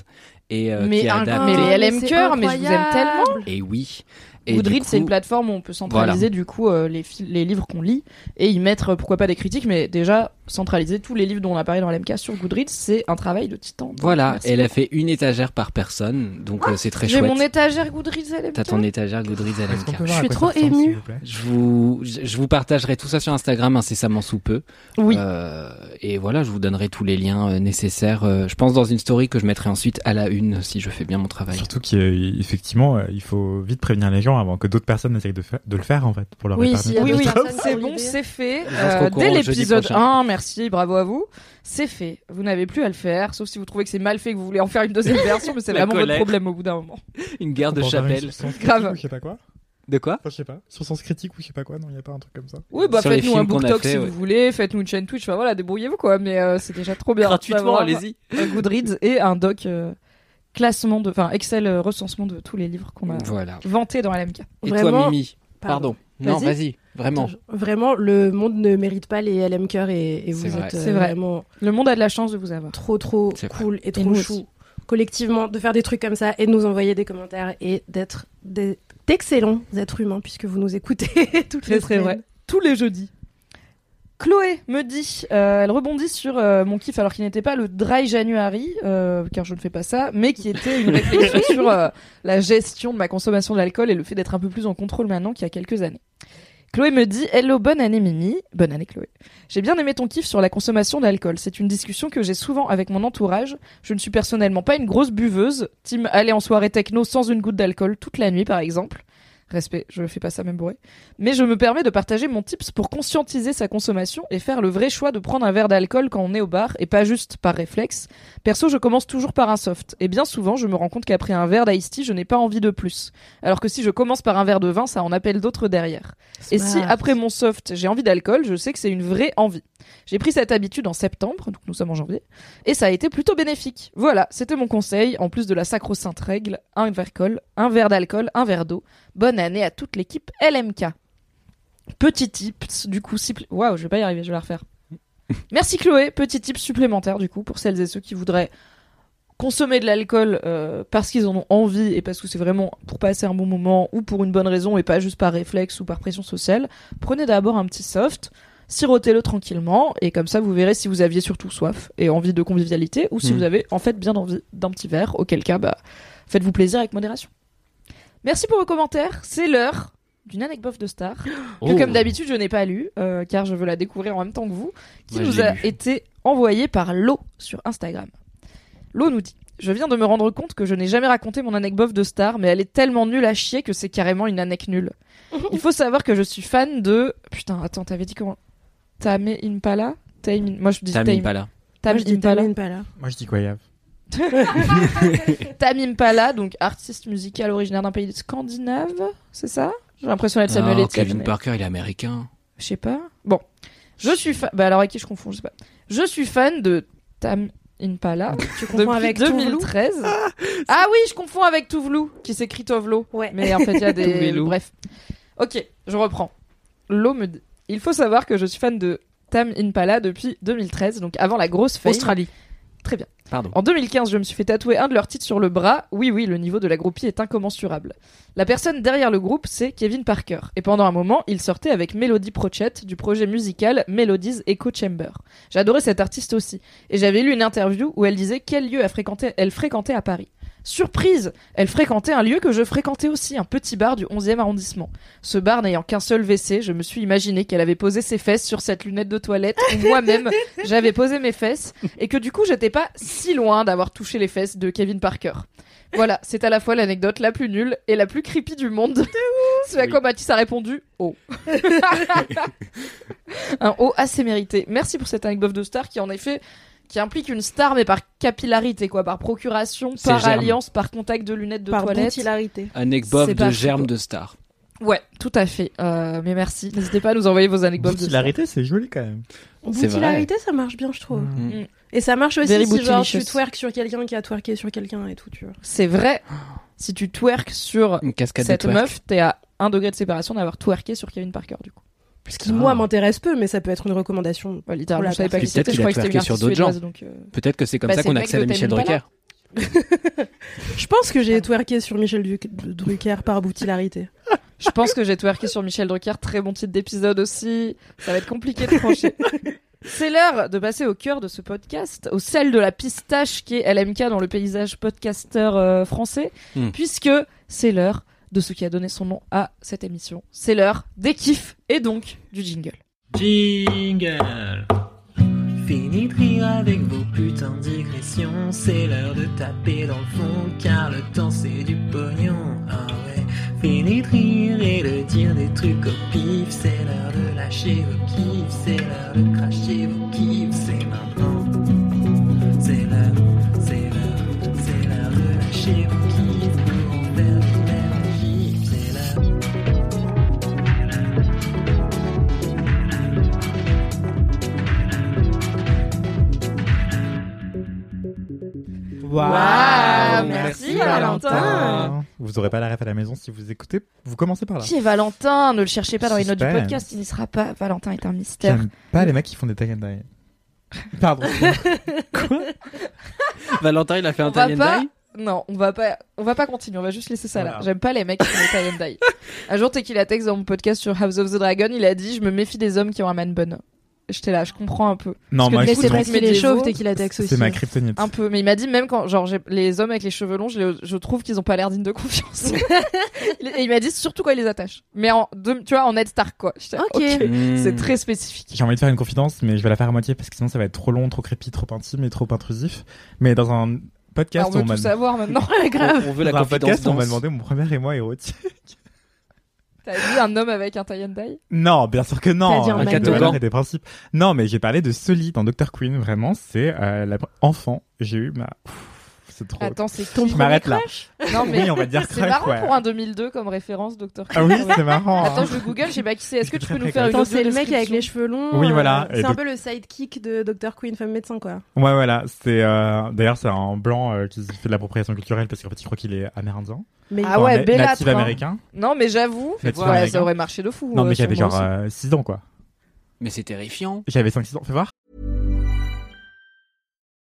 et euh, Mais qui a un- adapté. mais LM c'est cœur, mais je vous aime tellement. Et oui. Et Goodreads, c'est une plateforme où on peut centraliser du coup euh, les, livres qu'on lit et y mettre euh, pourquoi pas des critiques, mais déjà centraliser tous les livres dont on a parlé dans l'MK sur Goodreads, c'est un travail de titan. Voilà, merci elle a fait une étagère par personne, donc euh, c'est très J'ai chouette. mon étagère Goodreads LMK. T'as ton étagère Goodreads qu'on LMK. Je à suis trop plaît? Je vous, je je vous partagerai tout ça sur Instagram incessamment sous peu. Oui. Euh, et voilà, je vous donnerai tous les liens euh, nécessaires. euh, je pense dans une story que je mettrai ensuite à la une si je fais bien mon travail. Surtout qu'effectivement, il faut vite prévenir les gens avant que d'autres personnes essayent de, fa- de le faire, en fait, pour leur Oui, Oui, oui, c'est bon, c'est fait. Euh, dès l'épisode prochain. 1, merci, bravo à vous. C'est fait. Vous n'avez plus à le faire, sauf si vous trouvez que c'est mal fait, que vous voulez en faire une deuxième version, mais c'est vraiment votre problème au bout d'un moment. Une guerre de chapelle. sur sens Grave. critique ou je sais pas quoi. De quoi? Enfin, je sais pas. Sur sens critique ou je sais pas quoi. Non, il y a pas un truc comme ça. Oui, bah faites-nous un films qu'on book a talk fait, si ouais. vous voulez, faites-nous une chaîne Twitch, enfin voilà, débrouillez-vous quoi, mais euh, c'est déjà trop bien. Gratuitement, allez-y. Un Goodreads et un doc euh, classement de, enfin Excel euh, recensement de tous les livres qu'on a Voilà. vantés dans LMK. Et toi, Mimi? Pardon. Non, Vas-y. vas-y. Vraiment. Vraiment, le monde ne mérite pas les LM cœur et, vous vrai. êtes euh, vrai. vraiment Le monde a de la chance de vous avoir. trop trop cool et trop chou aussi. collectivement de faire des trucs comme ça et de nous envoyer des commentaires et d'être des- d'excellents êtres humains puisque vous nous écoutez toutes les très semaines. vrai. Tous les jeudis. Chloé me dit, euh, elle rebondit sur euh, mon kiff alors qu'il n'était pas le dry January, euh, car je ne fais pas ça, mais qui était une réflexion sur euh, la gestion de ma consommation d'alcool et le fait d'être un peu plus en contrôle maintenant qu'il y a quelques années. Chloé me dit Hello, bonne année Mimi. Bonne année Chloé. J'ai bien aimé ton kiff sur la consommation d'alcool. C'est une discussion que j'ai souvent avec mon entourage. Je ne suis personnellement pas une grosse buveuse. Team aller en soirée techno sans une goutte d'alcool toute la nuit par exemple. Respect, je fais pas ça même bourré. Mais je me permets de partager mon tips pour conscientiser sa consommation et faire le vrai choix de prendre un verre d'alcool quand on est au bar et pas juste par réflexe. Perso, je commence toujours par un soft. Et bien souvent, je me rends compte qu'après un verre d'ice tea, je n'ai pas envie de plus. Alors que si je commence par un verre de vin, ça en appelle d'autres derrière. Et si après mon soft, j'ai envie d'alcool, je sais que c'est une vraie envie. J'ai pris cette habitude en septembre, donc nous sommes en janvier, et ça a été plutôt bénéfique. Voilà, c'était mon conseil, en plus de la sacro-sainte règle, un verre d'alcool, un verre d'alcool, un verre d'eau. Bonne année à toute l'équipe LMK. Petit tips, du coup, si... Waouh, je vais pas y arriver, je vais la refaire. Merci Chloé, petit tips supplémentaire du coup pour celles et ceux qui voudraient consommer de l'alcool euh, parce qu'ils en ont envie et parce que c'est vraiment pour passer un bon moment ou pour une bonne raison et pas juste par réflexe ou par pression sociale. Prenez d'abord un petit soft, sirotez-le tranquillement et comme ça vous verrez si vous aviez surtout soif et envie de convivialité ou si Mm. vous avez en fait bien envie d'un petit verre, auquel cas bah faites-vous plaisir avec modération. Merci pour vos commentaires, c'est l'heure d'une anecdote de star que Oh. comme d'habitude je n'ai pas lu euh, car je veux la découvrir en même temps que vous qui Ouais, nous a lu. été envoyée par Lo sur Instagram. Lo nous dit Je viens de me rendre compte que je n'ai jamais raconté mon anecdote de star, mais elle est tellement nulle à chier que c'est carrément une anecdote nulle. Il faut savoir que je suis fan de. Putain, attends, t'avais dit comment? Tame Impala? Tame... Moi je dis Tame, mis pas là. Tame Moi, je dis Impala. Tame Impala. Moi, je dis quoi, Yav? Tame Impala, donc artiste musical originaire d'un pays scandinave, c'est ça? J'ai l'impression d'être Samuel Oh, Etienne. Kevin mais- Parker, il est américain. Je sais pas. Bon. Je suis fan. Bah alors avec qui je confonds Je sais pas. Je suis fan de Tam Impala. Tu confonds depuis avec Tuvalu 2013. ah oui, je confonds avec Tuvlu, qui s'écrit Tovlo. Ouais. Mais en fait, il y a des. Bref. Ok, je reprends. Lo me dit. Il faut savoir que je suis fan de Tam Impala depuis 2013, donc avant la grosse fame. Australie. Très bien. Pardon. En 2015, je me suis fait tatouer un de leurs titres sur le bras. Oui, oui, le niveau de la groupie est incommensurable. La personne derrière le groupe, c'est Kevin Parker. Et pendant un moment, il sortait avec Melody Prochette du projet musical Melodies Echo Chamber. J'adorais cette artiste aussi. Et j'avais lu une interview où elle disait quel lieu elle fréquentait, elle fréquentait à Paris. Surprise Elle fréquentait un lieu que je fréquentais aussi, un petit bar du 11e arrondissement. Ce bar n'ayant qu'un seul WC, je me suis imaginé qu'elle avait posé ses fesses sur cette lunette de toilette où moi-même j'avais posé mes fesses et que du coup j'étais pas si loin d'avoir touché les fesses de Kevin Parker. Voilà, c'est à la fois l'anecdote la plus nulle et la plus creepy du monde. Ce à quoi Mathis a répondu Oh. Un O assez mérité. Merci pour cette anecdote de star qui en effet qui implique une star mais par capillarité quoi, par procuration, par germe. alliance, par contact de lunettes de Par toilette. boutillarité. Anecdote de germe de star. Ouais, tout à fait. Euh, mais merci. N'hésitez pas à nous envoyer vos anecdotes. Boutillarité, c'est joli quand même. Boutillarité, ça marche bien, je trouve. Mm. Et ça marche aussi Very si genre tu twerk sur quelqu'un qui a twerké sur quelqu'un et tout, tu vois. C'est vrai. Si tu twerks sur Une cette twerk. meuf, t'es à un degré de séparation d'avoir twerké sur Kevin Parker du coup. Ce qui, moi, m'intéresse peu, mais ça peut être une recommandation. Ouais, littéralement, je savais pas qui peut-être c'était. Je croyais que c'était sur d'autres gens. euh, Peut-être que c'est comme Bah, ça qu'on le a mec accès à Michel Drucker. Je pense que j'ai twerké sur Michel Du- Drucker par boutillarité. Je pense que j'ai twerké sur Michel Drucker. Très bon titre d'épisode aussi. Ça va être compliqué de trancher. C'est l'heure de passer au cœur de ce podcast, au sel de la pistache qui est LMK dans le paysage podcaster euh, français, Hmm. puisque c'est l'heure de ce qui a donné son nom à cette émission. C'est l'heure des kiffs et donc du jingle. Jingle. Fini de rire avec vos putains de digressions. C'est l'heure de taper dans le fond Car le temps c'est du pognon. Ah ouais. Fini de rire et de dire des trucs au pif. C'est l'heure de lâcher vos kiffs. C'est l'heure de cracher vos kiffs. C'est maintenant. C'est l'heure, c'est l'heure C'est l'heure de lâcher vos Valentin. Vous aurez pas la ref à la maison si vous écoutez. Vous commencez par là. Qui est Valentin Ne le cherchez pas dans les notes du podcast, il n'y sera pas. Valentin est un mystère. J'aime pas les mecs qui font des tag and die. Pardon. Valentin, il a fait On un and pas. die Non, on va pas, on va pas continuer. On va juste laisser ça là. J'aime pas les mecs qui font des tie and die. Un jour, Tequila Tex dans mon podcast sur House of the Dragon, il a dit, je me méfie des hommes qui ont un man bun. J'étais là, je comprends un peu. Non, Parce que c'est parce qu'il qu'il est chauve, t'es qu'il attaque aussi. c'est ma kryptonite. Un peu, mais il m'a dit même quand genre les hommes avec les cheveux longs, je, les- je trouve qu'ils ont pas l'air dignes de confiance. Et il m'a dit surtout quand il les attache. Mais en, de- tu vois, en Ned Stark quoi. Là, Ok. Hmm. C'est très spécifique. J'ai envie de faire une confidence, mais je vais la faire à moitié parce que sinon ça va être trop long, trop crépi, trop intime et trop intrusif. Mais dans un podcast, on veut on tout savoir maintenant. grave. On, on veut la dans un confidence podcast, on m'a demandé mon premier émoi érotique. T'as vu un homme avec un tie and dye Non, bien sûr que non. T'as dit un valeurs catogan. et des principes. Non, mais j'ai parlé de Sully dans Dr. Queen. Vraiment, c'est euh, la... enfant. J'ai eu ma. C'est trop. Attends, c'est Ton je m'arrête là. Non mais Oui, on va dire c'est marrant ouais. pour un 2002 comme référence, Docteur. Ah oui, c'est marrant. hein. Attends, je google, je sais pas qui c'est. Est-ce que tu peux nous faire une c'est le mec avec les cheveux longs. Oui, euh, voilà. C'est un peu le sidekick de Dr. Queen, femme médecin, quoi. Ouais, voilà. C'est euh... d'ailleurs c'est un blanc euh, qui fait de l'appropriation culturelle parce qu'en fait, je crois qu'il est amérindien. Mais Ah ouais, Natif hein. américain. Non, mais j'avoue, ça aurait marché de fou. Non, mais j'avais genre aussi. euh, 6 ans quoi. Mais c'est terrifiant. J'avais 5-6 ans. Fais voir.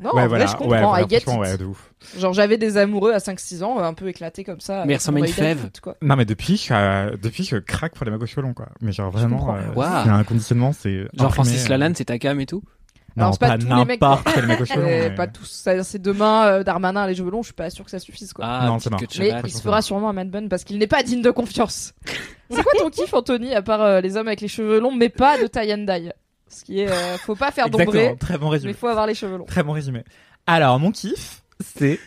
Non, ouais, en voilà. vrai, je ouais, comprends. voilà, I get it. ouais, de ouf. Genre, j'avais des amoureux à 5-6 ans, euh, un peu éclatés comme ça. Mais ressemble à une fève. quoi. Non, mais depuis, euh, depuis, je craque pour les cheveux longs, quoi. Mais genre vraiment, euh, Waouh. il y a un conditionnement, c'est. Genre imprimé, Francis euh, Lalanne, c'est ta cam et tout Non, Alors, pas pas tous les mecs, n'importe quel mec. Euh, mais- Pas tous. Ça, C'est demain, euh, Darmanin, les cheveux longs, je suis pas sûr que ça suffise, quoi. Ah, Non, c'est marrant. Mais il se fera sûrement un man bun parce qu'il n'est pas digne de confiance. C'est quoi ton kiff, Anthony, à part euh, les hommes avec les cheveux longs, mais pas de tie and dye? Ce qui est, euh, faut pas faire d'ombré, très bon mais résumé. faut avoir les cheveux longs. Très bon résumé. Alors, mon kiff, c'est.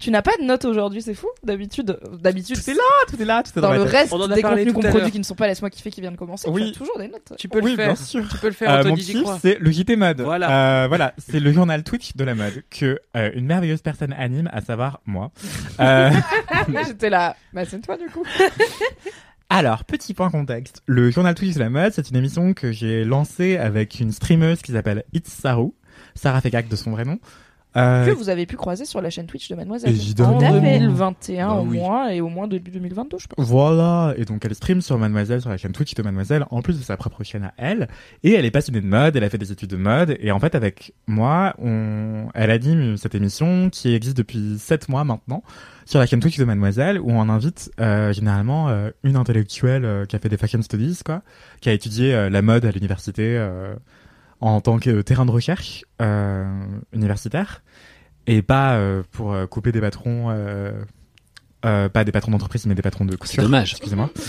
Tu n'as pas de notes aujourd'hui, c'est fou. D'habitude, d'habitude, Tout est là, tout est là, tout est dans dans le reste On en a des parlé contenus qu'on produit qui ne sont pas Laisse-moi kiffer qui vient de commencer, Oui. tu as toujours des notes. Tu peux oui, le faire. bien sûr. Tu peux le faire, Euh, mon kiff, c'est le JT Mode. Voilà. Euh, voilà, c'est le journal Twitch de la mode que euh, une merveilleuse personne anime, à savoir moi. Euh, J'étais là, bah c'est toi du coup. alors, petit point contexte. Le journal Twitch de la mode, c'est une émission que j'ai lancée avec une streameuse qui s'appelle It's Saru, Sarah Fekak de son vrai nom. Euh, Que vous avez pu croiser sur la chaîne Twitch de Mademoiselle. Évidemment. En Tout à fait. 2021 Bah au oui. moins et au moins début 2022 je pense. Voilà, et donc elle stream sur Mademoiselle, sur la chaîne Twitch de Mademoiselle, en plus de sa propre chaîne à elle. Et elle est passionnée de mode, elle a fait des études de mode, et en fait avec moi, on... elle anime cette émission qui existe depuis 7 mois maintenant, sur la chaîne Twitch de Mademoiselle, où on invite euh, généralement euh, une intellectuelle euh, qui a fait des fashion studies, quoi, qui a étudié la mode à l'université euh, en tant que terrain de recherche euh, universitaire, et pas euh, pour euh, couper des patrons... Euh, euh, pas des patrons d'entreprise, mais des patrons de couture. dommage. Excusez-moi.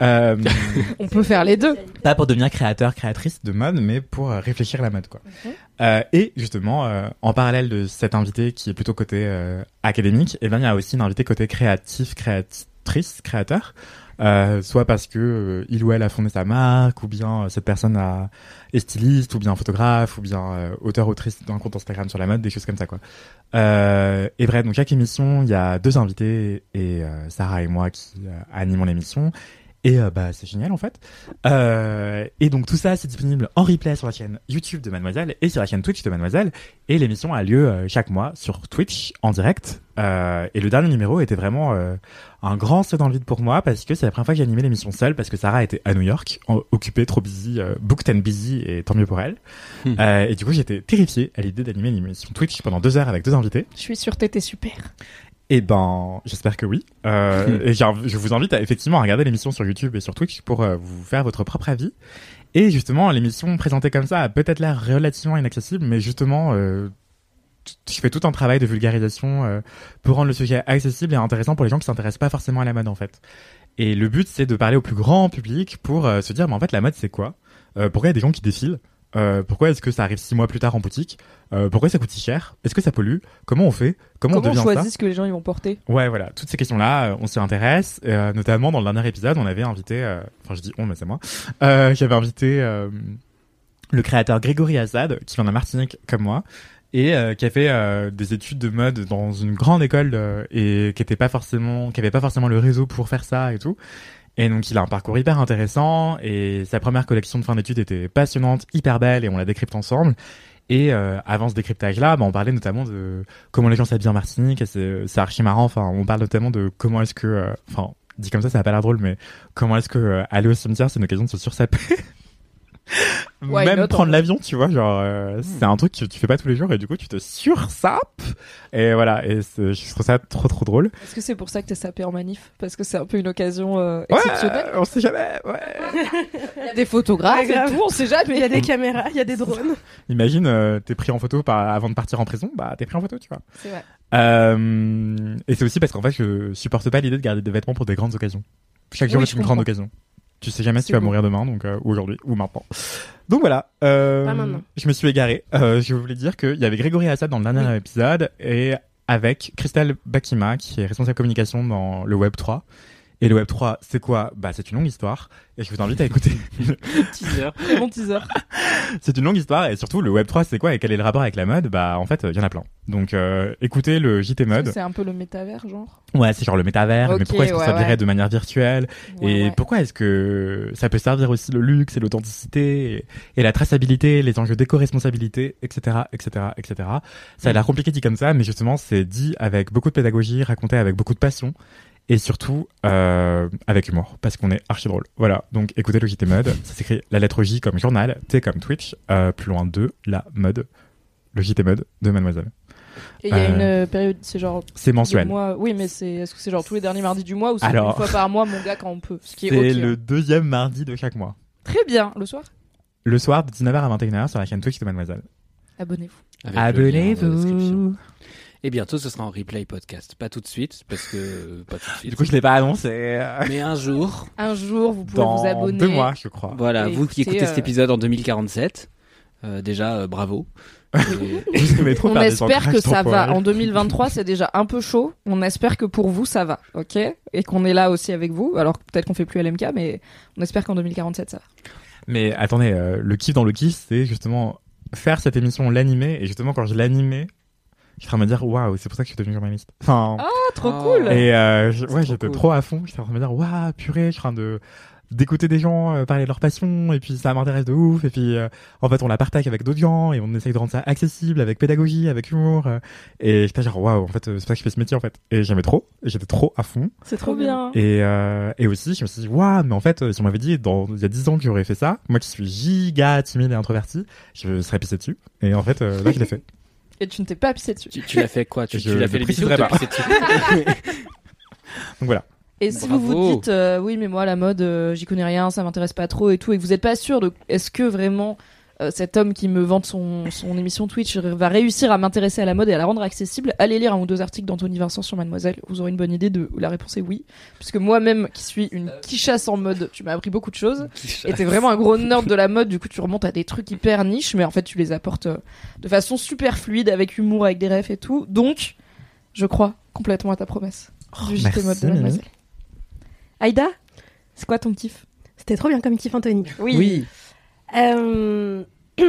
Euh, On peut faire les deux. pas pour devenir créateur, créatrice de mode, mais pour réfléchir la mode, quoi. Euh, et justement, euh, en parallèle de cet invité qui est plutôt côté euh, académique, eh ben il y a aussi une invité côté créatif, créatrice, créateur. Euh, soit parce que euh, il ou elle a fondé sa marque, ou bien euh, cette personne a, est styliste, ou bien photographe, ou bien euh, auteur autrice d'un compte Instagram sur la mode, des choses comme ça quoi. Euh, et bref, donc chaque émission, il y a deux invités et Sarah et moi qui animons l'émission. Et euh, bah c'est génial en fait. Euh, et donc tout ça c'est disponible en replay sur la chaîne YouTube de Mademoiselle et sur la chaîne Twitch de Mademoiselle. Et l'émission a lieu euh, chaque mois sur Twitch en direct. Euh, et le dernier numéro était vraiment euh, un grand saut dans le vide pour moi parce que c'est la première fois que j'ai animé l'émission seule parce que Sarah était à New York, occupée, trop busy, euh, booked and busy et tant mieux pour elle. Hmm. Euh, et du coup j'étais terrifié à l'idée d'animer une émission Twitch pendant deux heures avec deux invités. Je suis sûre t'étais super. Eh ben, j'espère que oui. Euh, et je vous invite à effectivement à regarder l'émission sur YouTube et sur Twitch pour euh, vous faire votre propre avis. Et justement, l'émission présentée comme ça a peut-être l'air relativement inaccessible, mais justement, euh, je fais tout un travail de vulgarisation euh, pour rendre le sujet accessible et intéressant pour les gens qui s'intéressent pas forcément à la mode en fait. Et le but, c'est de parler au plus grand public pour euh, se dire, mais en fait, la mode, c'est quoi? Pourquoi il y a des gens qui défilent? Euh, Pourquoi est-ce que ça arrive six mois plus tard en boutique? Euh, Pourquoi ça coûte si cher? Est-ce que ça pollue? Comment on fait? Comment, Comment on on devient ça? choisit ce que les gens ils vont porter? Ouais, voilà, toutes ces questions-là, euh, on s'y intéresse. Euh, notamment dans le dernier épisode, on avait invité, euh, enfin je dis on, mais c'est moi, euh, j'avais invité euh, le créateur Grégory Azad, qui vient de la Martinique comme moi, et euh, qui a fait euh, des études de mode dans une grande école euh, et qui était pas forcément, qui avait pas forcément le réseau pour faire ça et tout. Et donc, il a un parcours hyper intéressant et sa première collection de fin d'études était passionnante, hyper belle et on la décrypte ensemble. Et euh, avant ce décryptage-là, bah, on parlait notamment de comment les gens s'habillent en Martinique c'est archi marrant. Enfin, on parle notamment de comment est-ce que, euh, enfin, dit comme ça, ça n'a pas l'air drôle, mais comment est-ce que euh, aller au cimetière, c'est une occasion de se sursaper. Why Même not, prendre l'avion, tu vois, genre, euh, c'est un truc que tu fais pas tous les jours et du coup, tu te sursapes. Et voilà, et je trouve ça trop trop drôle. Est-ce que c'est pour ça que t'es sapé en manif? Parce que c'est un peu une occasion euh, Ouais, exceptionnelle. on sait jamais, ouais. Il y a des photographes Ouais, grave. et tout, on sait jamais. Il y a des caméras, il y a des drones. Imagine, euh, t'es pris en photo par, avant de partir en prison, bah t'es pris en photo, tu vois. C'est vrai. Euh, et c'est aussi parce qu'en fait, je supporte pas l'idée de garder des vêtements pour des grandes occasions. Chaque jour Oui, est une grande occasion. Tu sais jamais si tu vas mourir demain, donc euh, ou aujourd'hui ou maintenant. Donc voilà. Euh, Pas maintenant. je me suis égaré. Euh, je voulais dire qu'il y avait Grégory Assad dans le dernier épisode et avec Christelle Bakima qui est responsable communication dans le Web 3. Et le Web 3, c'est quoi? Bah, c'est une longue histoire. Et je vous invite à écouter. Teaser. Bon teaser. c'est une longue histoire. Et surtout, le Web 3, c'est quoi Et quel est le rapport avec la mode? Bah, en fait, il y en a plein. Donc, euh, écoutez le JT Mode. C'est un peu le métavers, genre? Ouais, c'est genre le métavers. mais pourquoi est-ce qu'on ouais, s'habillerait ouais. de manière virtuelle? Ouais, Et ouais. pourquoi est-ce que ça peut servir aussi le luxe et l'authenticité et, et la traçabilité, les enjeux d'éco-responsabilité, etc., etc., etc. Ça a l'air compliqué dit comme ça, mais justement, c'est dit avec beaucoup de pédagogie, raconté avec beaucoup de passion et surtout euh, avec humour, parce qu'on est archi drôle. Voilà, donc écoutez le JT Mode, ça s'écrit la lettre J comme journal, T comme Twitch, euh, plus loin de la mode, le JT Mode de Mademoiselle. Et il y a Euh, une période, c'est genre. C'est mensuel. mois- Oui, mais c'est. Est-ce que c'est genre tous les derniers mardis du mois ou c'est Alors- une fois par mois, mon gars, quand on peut Ce C'est le hein. deuxième mardi de chaque mois. Très bien. Le soir? Le soir de 19h à 21h sur la chaîne Twitch de Mademoiselle. Abonnez-vous. Avec Et bientôt, ce sera en replay podcast. Pas tout de suite, parce que pas tout de suite. Du coup, je l'ai pas annoncé. Mais un jour, Un jour, vous pouvez Dans vous abonner. deux mois, je crois. voilà, Et vous qui écoutez, écoutez euh, cet épisode en 2047, euh, déjà euh, bravo. Et- On espère que ça va. En 2023, c'est déjà un peu chaud. On espère que pour vous, ça va, ok? Et qu'on est là aussi avec vous. Alors peut-être qu'on fait plus LMK, mais on espère qu'en 2047, ça va. Mais attendez, euh, le kiff dans le kiff, c'est justement faire cette émission, l'animer. Et justement, quand je l'animais, je suis en train de me dire, waouh, c'est pour ça que je suis devenu journaliste. Enfin, Ah, trop Oh. cool et euh, je- ouais, trop j'étais cool. trop à fond. J'étais en train de me dire, waouh, purée, je suis en train de d'écouter des gens euh, parler de leur passion et puis ça m'intéresse de ouf et puis euh, en fait on la partage avec d'autres gens et on essaye de rendre ça accessible avec pédagogie avec humour euh, et j'étais genre waouh en fait euh, c'est pour ça que je fais ce métier en fait et j'aimais trop et j'étais trop à fond C'est trop bien. Et, euh, et aussi, je me suis dit, waouh, mais en fait, euh, si on m'avait dit dans, il y a 10 ans que j'aurais fait ça, moi qui suis giga timide et introverti, je serais pissé dessus. Et en fait, euh, là, je l'ai fait. Et tu ne t'es pas pissé dessus. tu, tu l'as fait quoi Tu, tu l'as fait l'émission ou t'as pissé dessus Donc voilà. Et si Bravo. vous vous dites, euh, oui, mais moi, la mode, euh, j'y connais rien, ça m'intéresse pas trop et tout, et que vous êtes pas sûr de, est-ce que vraiment euh, cet homme qui me vante son, son émission Twitch va réussir à m'intéresser à la mode et à la rendre accessible, allez lire un ou deux articles d'Anthony Vincent sur Mademoiselle. Vous aurez une bonne idée de la réponse est oui. Puisque moi-même, qui suis une quichasse en mode, tu m'as appris beaucoup de choses. Et t'es vraiment un gros nerd de la mode, du coup tu remontes à des trucs hyper niches, mais en fait tu les apportes euh, de façon super fluide, avec humour, avec des refs et tout. Donc, je crois complètement à ta promesse JT merci, mode de. Mademoiselle. Aïda, c'est quoi ton kiff? C'était trop bien comme kiff, Anthony. Oui. Euh,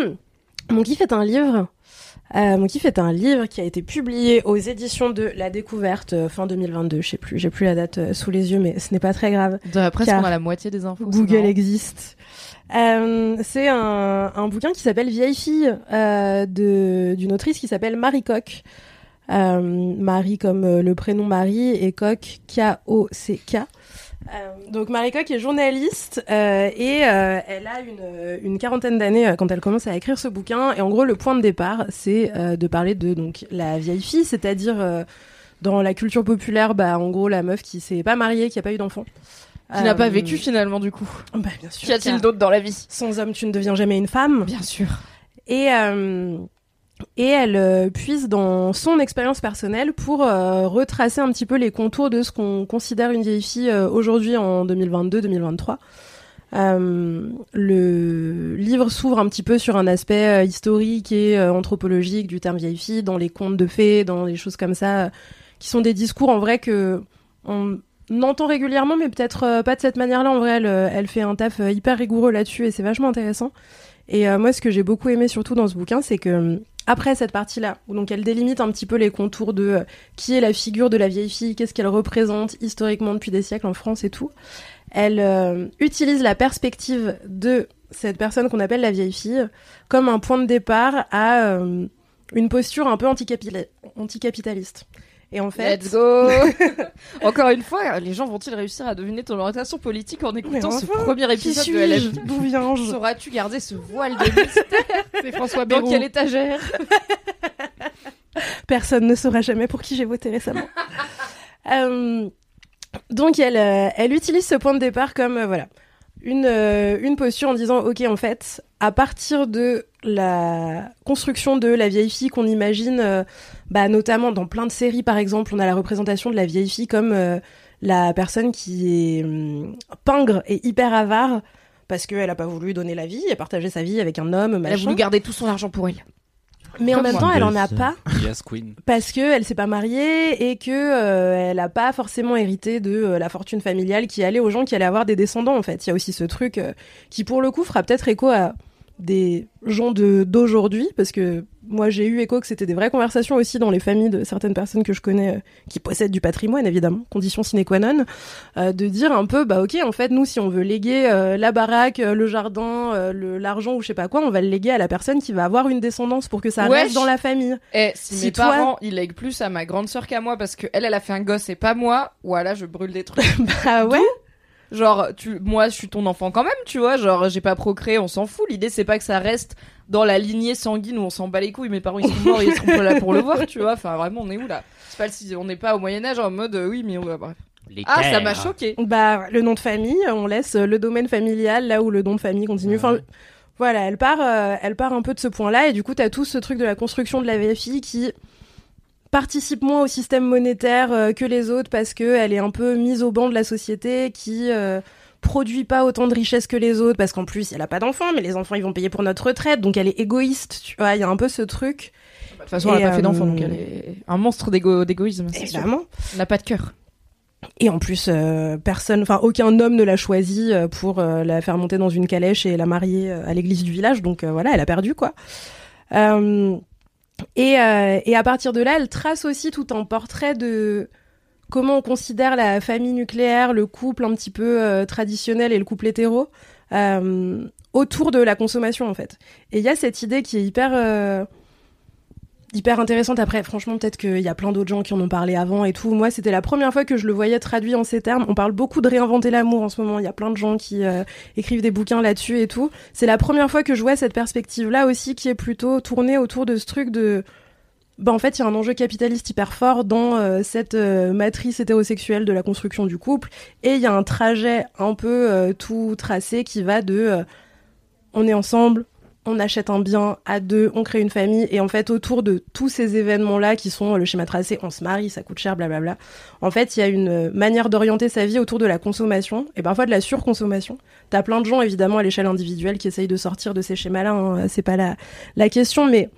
Mon kiff est un livre. Euh, mon kiff est un livre qui a été publié aux éditions de La Découverte euh, fin 2022. Je sais plus, j'ai plus la date euh, sous les yeux, mais ce n'est pas très grave. Presque Car on a la moitié des infos. Google existe. C'est un, un bouquin qui s'appelle Vieille fille de d'une autrice qui s'appelle Marie Coq. Marie comme le prénom Marie et Coq K-O-C-K. Euh, donc Marie Coq est journaliste euh, et euh, elle a une, une quarantaine d'années euh, quand elle commence à écrire ce bouquin. Et en gros, le point de départ, c'est euh, de parler de donc la vieille fille, c'est-à-dire euh, dans la culture populaire, bah en gros la meuf qui s'est pas mariée, qui a pas eu d'enfant. Qui n'a pas Euh, vécu finalement du coup. bah, bien sûr. Qu'y a-t-il d'autre dans la vie? Sans homme, tu ne deviens jamais une femme. Bien sûr. Et, euh, et elle euh, puise dans son expérience personnelle pour euh, retracer un petit peu les contours de ce qu'on considère une vieille fille euh, aujourd'hui en 2022-2023. Euh, le livre s'ouvre un petit peu sur un aspect historique et anthropologique du terme vieille fille, dans les contes de fées, dans les choses comme ça, qui sont des discours en vrai que on entend régulièrement, mais peut-être pas de cette manière-là. En vrai, elle, fait un taf hyper rigoureux là-dessus et c'est vachement intéressant. Et euh, moi, ce que j'ai beaucoup aimé surtout dans ce bouquin, c'est que euh, après cette partie-là, où donc elle délimite un petit peu les contours de euh, qui est la figure de la vieille fille, qu'est-ce qu'elle représente historiquement depuis des siècles en France et tout, elle euh, utilise la perspective de cette personne qu'on appelle la vieille fille comme un point de départ à une posture un peu anticapitaliste. Et en fait, Let's go Encore une fois, les gens vont-ils réussir à deviner ton orientation politique en écoutant ce premier épisode de D'où viens-je Sauras-tu garder ce voile de mystère C'est François Dans Bayrou. quelle étagère Personne ne saura jamais pour qui j'ai voté récemment. Euh, donc elle, euh, elle utilise ce point de départ comme euh, voilà une, euh, une posture en disant ok en fait à partir de la construction de la vieille fille qu'on imagine euh, bah, notamment dans plein de séries par exemple on a la représentation de la vieille fille comme euh, la personne qui est hum, pingre et hyper avare parce qu'elle a pas voulu donner la vie et partager sa vie avec un homme Elle a machin voulu garder tout son argent pour elle. Mais en même temps elle en a pas Yes, Queen. parce que elle s'est pas mariée et que euh, elle a pas forcément hérité de euh, la fortune familiale qui allait aux gens qui allaient avoir des descendants en fait. Il y a aussi ce truc euh, qui pour le coup fera peut-être écho à des gens de d'aujourd'hui parce que moi j'ai eu écho que c'était des vraies conversations aussi dans les familles de certaines personnes que je connais euh, qui possèdent du patrimoine évidemment, condition sine qua non, euh, de dire un peu bah OK en fait nous si on veut léguer euh, la baraque, le jardin, l'argent ou je sais pas quoi, on va le léguer à la personne qui va avoir une descendance pour que ça reste dans la famille. Eh, si, Si mes toi- parents, ils lèguent plus à ma grande sœur qu'à moi parce que elle, elle a fait un gosse et pas moi, voilà, je brûle des trucs. Bah ouais. Genre, tu, moi, je suis ton enfant quand même, tu vois. Genre, j'ai pas procréé, on s'en fout. L'idée, c'est pas que ça reste dans la lignée sanguine où on s'en bat les couilles. Mes parents, ils sont morts, ils seront pas là pour le voir, tu vois. Enfin, vraiment, on est où là? C'est pas le on n'est pas au Moyen Âge en mode, euh, oui, mais on va. Bref. Ah, ça m'a choqué. Bah, le nom de famille, on laisse euh, le domaine familial là où le nom de famille continue. Enfin, voilà, elle part, euh, elle part un peu de ce point-là, et du coup, t'as tout ce truc de la construction de la VFI qui participe moins au système monétaire euh, que les autres parce que elle est un peu mise au banc de la société, qui euh, produit pas autant de richesses que les autres parce qu'en plus, elle a pas d'enfants, mais les enfants ils vont payer pour notre retraite, donc elle est égoïste. Tu vois, il y a un peu ce truc. De toute façon, elle a pas fait d'enfant, euh, donc elle est un monstre d'égo- d'égoïsme. Évidemment. Elle n'a pas de cœur. Et en plus, euh, personne, enfin aucun homme ne l'a choisi euh, pour euh, la faire monter dans une calèche et la marier euh, à l'église du village. Donc euh, voilà, elle a perdu quoi. Euh, et, euh, et à partir de là, elle trace aussi tout un portrait de comment on considère la famille nucléaire, le couple un petit peu euh, traditionnel et le couple hétéro euh, autour de la consommation en fait. Et il y a cette idée qui est hyper hyper intéressante. Après, franchement, peut-être qu'il y a plein d'autres gens qui en ont parlé avant et tout. Moi, c'était la première fois que je le voyais traduit en ces termes. On parle beaucoup de réinventer l'amour en ce moment. Il y a plein de gens qui euh, écrivent des bouquins là-dessus et tout. C'est la première fois que je vois cette perspective-là aussi qui est plutôt tournée autour de ce truc de... Bah, en fait, il y a un enjeu capitaliste hyper fort dans euh, cette euh, matrice hétérosexuelle de la construction du couple. Et il y a un trajet un peu tout tracé qui va de... on est ensemble, on achète un bien à deux, on crée une famille, et en fait, autour de tous ces événements-là qui sont le schéma tracé, on se marie, ça coûte cher, blablabla, en fait, il y a une euh, manière d'orienter sa vie autour de la consommation, et parfois de la surconsommation. T'as plein de gens, évidemment, à l'échelle individuelle, qui essayent de sortir de ces schémas-là, hein, c'est pas la, la question, mais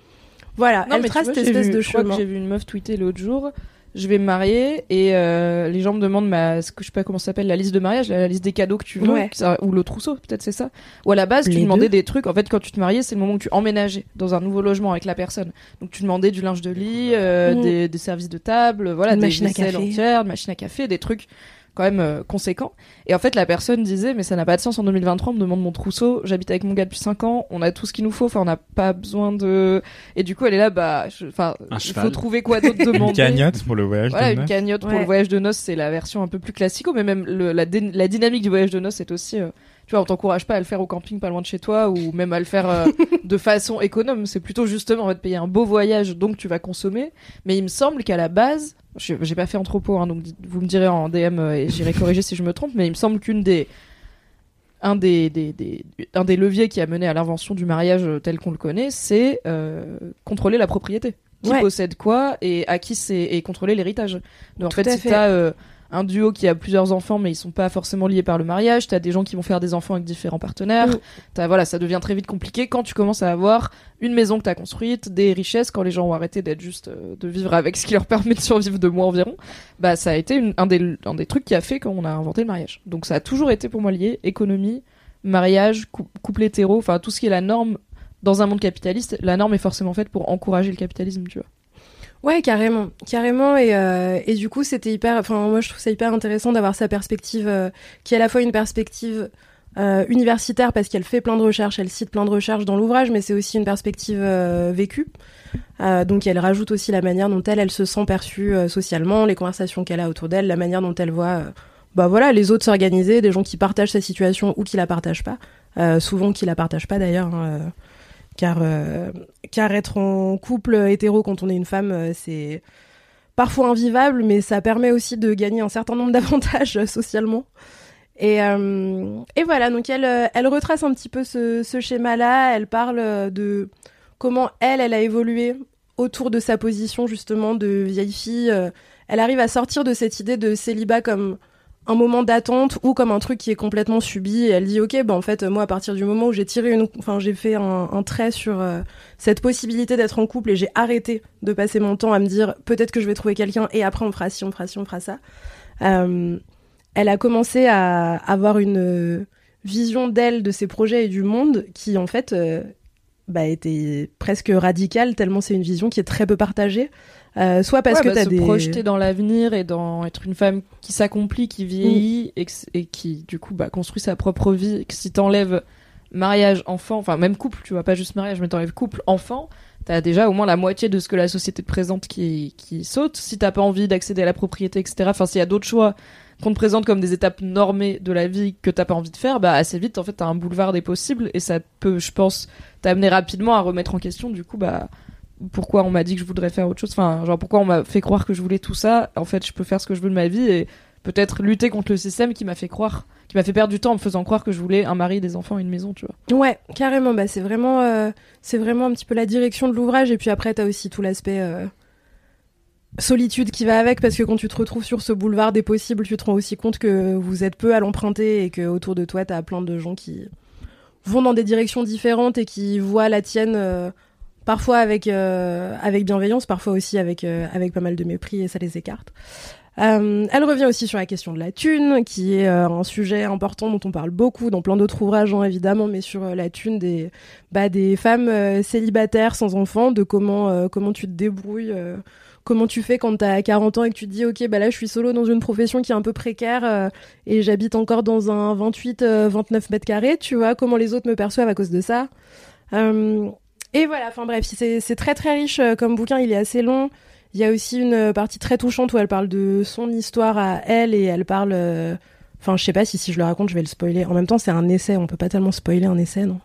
voilà, Non, elle mais trace tu vois, cette espèce vu- de chemin. J'ai vu une meuf tweeter l'autre jour. Je vais me marier et euh, les gens me demandent ma, ce que je sais pas comment ça s'appelle la liste de mariage, la, la liste des cadeaux que tu veux, Ouais. ça- ou le trousseau, peut-être c'est ça. Ou à la base, tu demandais deux. des trucs. En fait, quand tu te mariais, c'est le moment où tu emménageais dans un nouveau logement avec la personne. Donc tu demandais du linge de lit, euh, Mhm. des, des services de table, voilà, Une des machine à café. entières, machine à café, des trucs quand même euh, conséquents. Et en fait, la personne disait, mais ça n'a pas de sens en 2023, on me demande mon trousseau, j'habite avec mon gars depuis 5 ans, on a tout ce qu'il nous faut, enfin, on n'a pas besoin de... Et du coup, elle est là, bah, je- enfin, il faut trouver quoi d'autre Une demander. cagnotte pour le voyage Voilà, de une noces. cagnotte pour le voyage de noces, c'est la version un peu plus classico, mais même le- la, la dynamique du voyage de noces, c'est aussi, euh, tu vois, on t'encourage pas à le faire au camping pas loin de chez toi, ou même à le faire euh, de façon économe. C'est plutôt justement, on va te payer un beau voyage, donc tu vas consommer. Mais il me semble qu'à la base, j'ai pas fait entrepôt, hein, donc vous me direz en DM euh, et j'irai corriger si je me trompe, mais il me semble qu'une des un des, des, des- un des leviers qui a mené à l'invention du mariage euh, tel qu'on le connaît, c'est euh, contrôler la propriété. Qui Ouais. possède quoi et à qui c'est et contrôler l'héritage. Donc en fait, si t'as euh, un duo qui a plusieurs enfants mais ils sont pas forcément liés par le mariage, t'as des gens qui vont faire des enfants avec différents partenaires. T'as voilà, ça devient très vite compliqué quand tu commences à avoir une maison que t'as construite, des richesses, quand les gens ont arrêté d'être juste euh, de vivre avec ce qui leur permet de survivre de mois environ. Bah ça a été une- un des un des trucs qui a fait qu'on a inventé le mariage. Donc ça a toujours été pour moi lié économie, mariage, cou- couple hétéro, enfin tout ce qui est la norme dans un monde capitaliste, la norme est forcément faite pour encourager le capitalisme, tu vois. Ouais, carrément, carrément. Et, euh, et du coup, c'était hyper. Enfin, moi, je trouve ça hyper intéressant d'avoir sa perspective, euh, qui est à la fois une perspective euh, universitaire parce qu'elle fait plein de recherches, elle cite plein de recherches dans l'ouvrage, mais c'est aussi une perspective vécue. Donc, elle rajoute aussi la manière dont elle, se sent perçue socialement, les conversations qu'elle a autour d'elle, la manière dont elle voit, bah voilà, les autres s'organiser, des gens qui partagent sa situation ou qui la partagent pas. Souvent qui la partagent pas d'ailleurs. hein, car, euh, car être en couple hétéro quand on est une femme, euh, c'est parfois invivable, mais ça permet aussi de gagner un certain nombre d'avantages euh, socialement. Et, voilà, donc elle, elle retrace un petit peu ce, ce schéma-là, elle parle de comment elle, elle a évolué autour de sa position justement de vieille fille. Elle arrive à sortir de cette idée de célibat comme un moment d'attente ou comme un truc qui est complètement subi. Et elle dit ok, bah en fait moi à partir du moment où j'ai tiré une, enfin j'ai fait un, trait sur euh, cette possibilité d'être en couple et j'ai arrêté de passer mon temps à me dire peut-être que je vais trouver quelqu'un et après on fera ci, on fera ci, on fera ça. Euh, elle a commencé à avoir une euh, vision d'elle, de ses projets et du monde qui en fait bah, était presque radicale tellement c'est une vision qui est très peu partagée. Euh, soit parce Ouais, que bah, t'as des projeter dans l'avenir et dans être une femme qui s'accomplit, qui vieillit et, que- et qui du coup bah, construit sa propre vie. Et que si t'enlèves mariage, enfant, enfin même couple, tu vois pas juste mariage, mais t'enlèves couple, enfant, t'as déjà au moins la moitié de ce que la société te présente qui, qui saute. Si t'as pas envie d'accéder à la propriété, etc. Enfin s'il y a d'autres choix qu'on te présente comme des étapes normées de la vie que t'as pas envie de faire, bah assez vite en fait t'as un boulevard des possibles et ça peut, je pense, t'amener rapidement à remettre en question du coup bah pourquoi on m'a dit que je voudrais faire autre chose enfin genre pourquoi on m'a fait croire que je voulais tout ça en fait je peux faire ce que je veux de ma vie et peut-être lutter contre le système qui m'a fait croire qui m'a fait perdre du temps en me faisant croire que je voulais un mari des enfants une maison tu vois Ouais, carrément. Bah, c'est vraiment, euh, un petit peu la direction de l'ouvrage. Et puis après, t'as aussi tout l'aspect euh, solitude qui va avec, parce que quand tu te retrouves sur ce boulevard des possibles, tu te rends aussi compte que vous êtes peu à l'emprunter et que autour de toi, t'as plein de gens qui vont dans des directions différentes et qui voient la tienne. euh, Parfois avec, euh, avec bienveillance, parfois aussi avec, euh, avec pas mal de mépris et ça les écarte. Euh, elle revient aussi sur la question de la thune, qui est euh, un sujet important dont on parle beaucoup dans plein d'autres ouvrages, hein, évidemment, mais sur euh, la thune des, bah, des femmes euh, célibataires sans enfants, de comment, euh, comment tu te débrouilles, comment tu fais quand t'as 40 ans et que tu te dis, ok, bah là je suis solo dans une profession qui est un peu précaire et j'habite encore dans un 28, euh, 29 mètres carrés, tu vois, comment les autres me perçoivent à cause de ça. Et voilà, enfin bref, c'est très très riche euh, comme bouquin, il est assez long. Il y a aussi une euh, partie très touchante où elle parle de son histoire à elle et elle parle. euh, Enfin, je sais pas si si je le raconte, je vais le spoiler. En même temps, c'est un essai, on peut pas tellement spoiler un essai, non?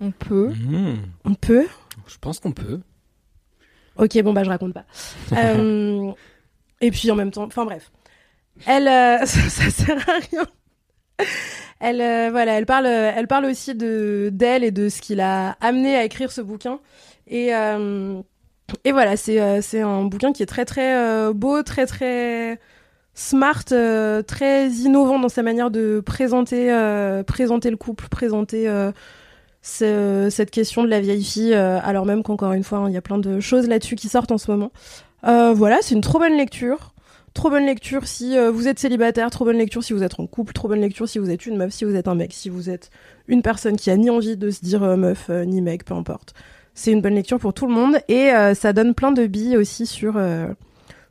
On peut Mhm. On peut? Je pense qu'on peut. Ok, bon bah je raconte pas. Euh, et puis en même temps, enfin bref, elle, euh, ça, ça sert à rien. Elle, euh, voilà, elle parle, euh, elle parle aussi de d'elle et de ce qui l'a amené à écrire ce bouquin. Et euh, et voilà, c'est c'est un bouquin qui est très très beau, très très smart, très innovant dans sa manière de présenter présenter le couple, présenter ce- cette question de la vieille fille, alors même qu'encore une fois, hein, il y a plein de choses là-dessus qui sortent en ce moment. Voilà, c'est une trop bonne lecture. Trop bonne lecture si euh, vous êtes célibataire, trop bonne lecture si vous êtes en couple, trop bonne lecture si vous êtes une meuf, si vous êtes un mec, si vous êtes une personne qui a ni envie de se dire euh, meuf, euh, ni mec, peu importe. C'est une bonne lecture pour tout le monde et ça donne plein de billes aussi sur,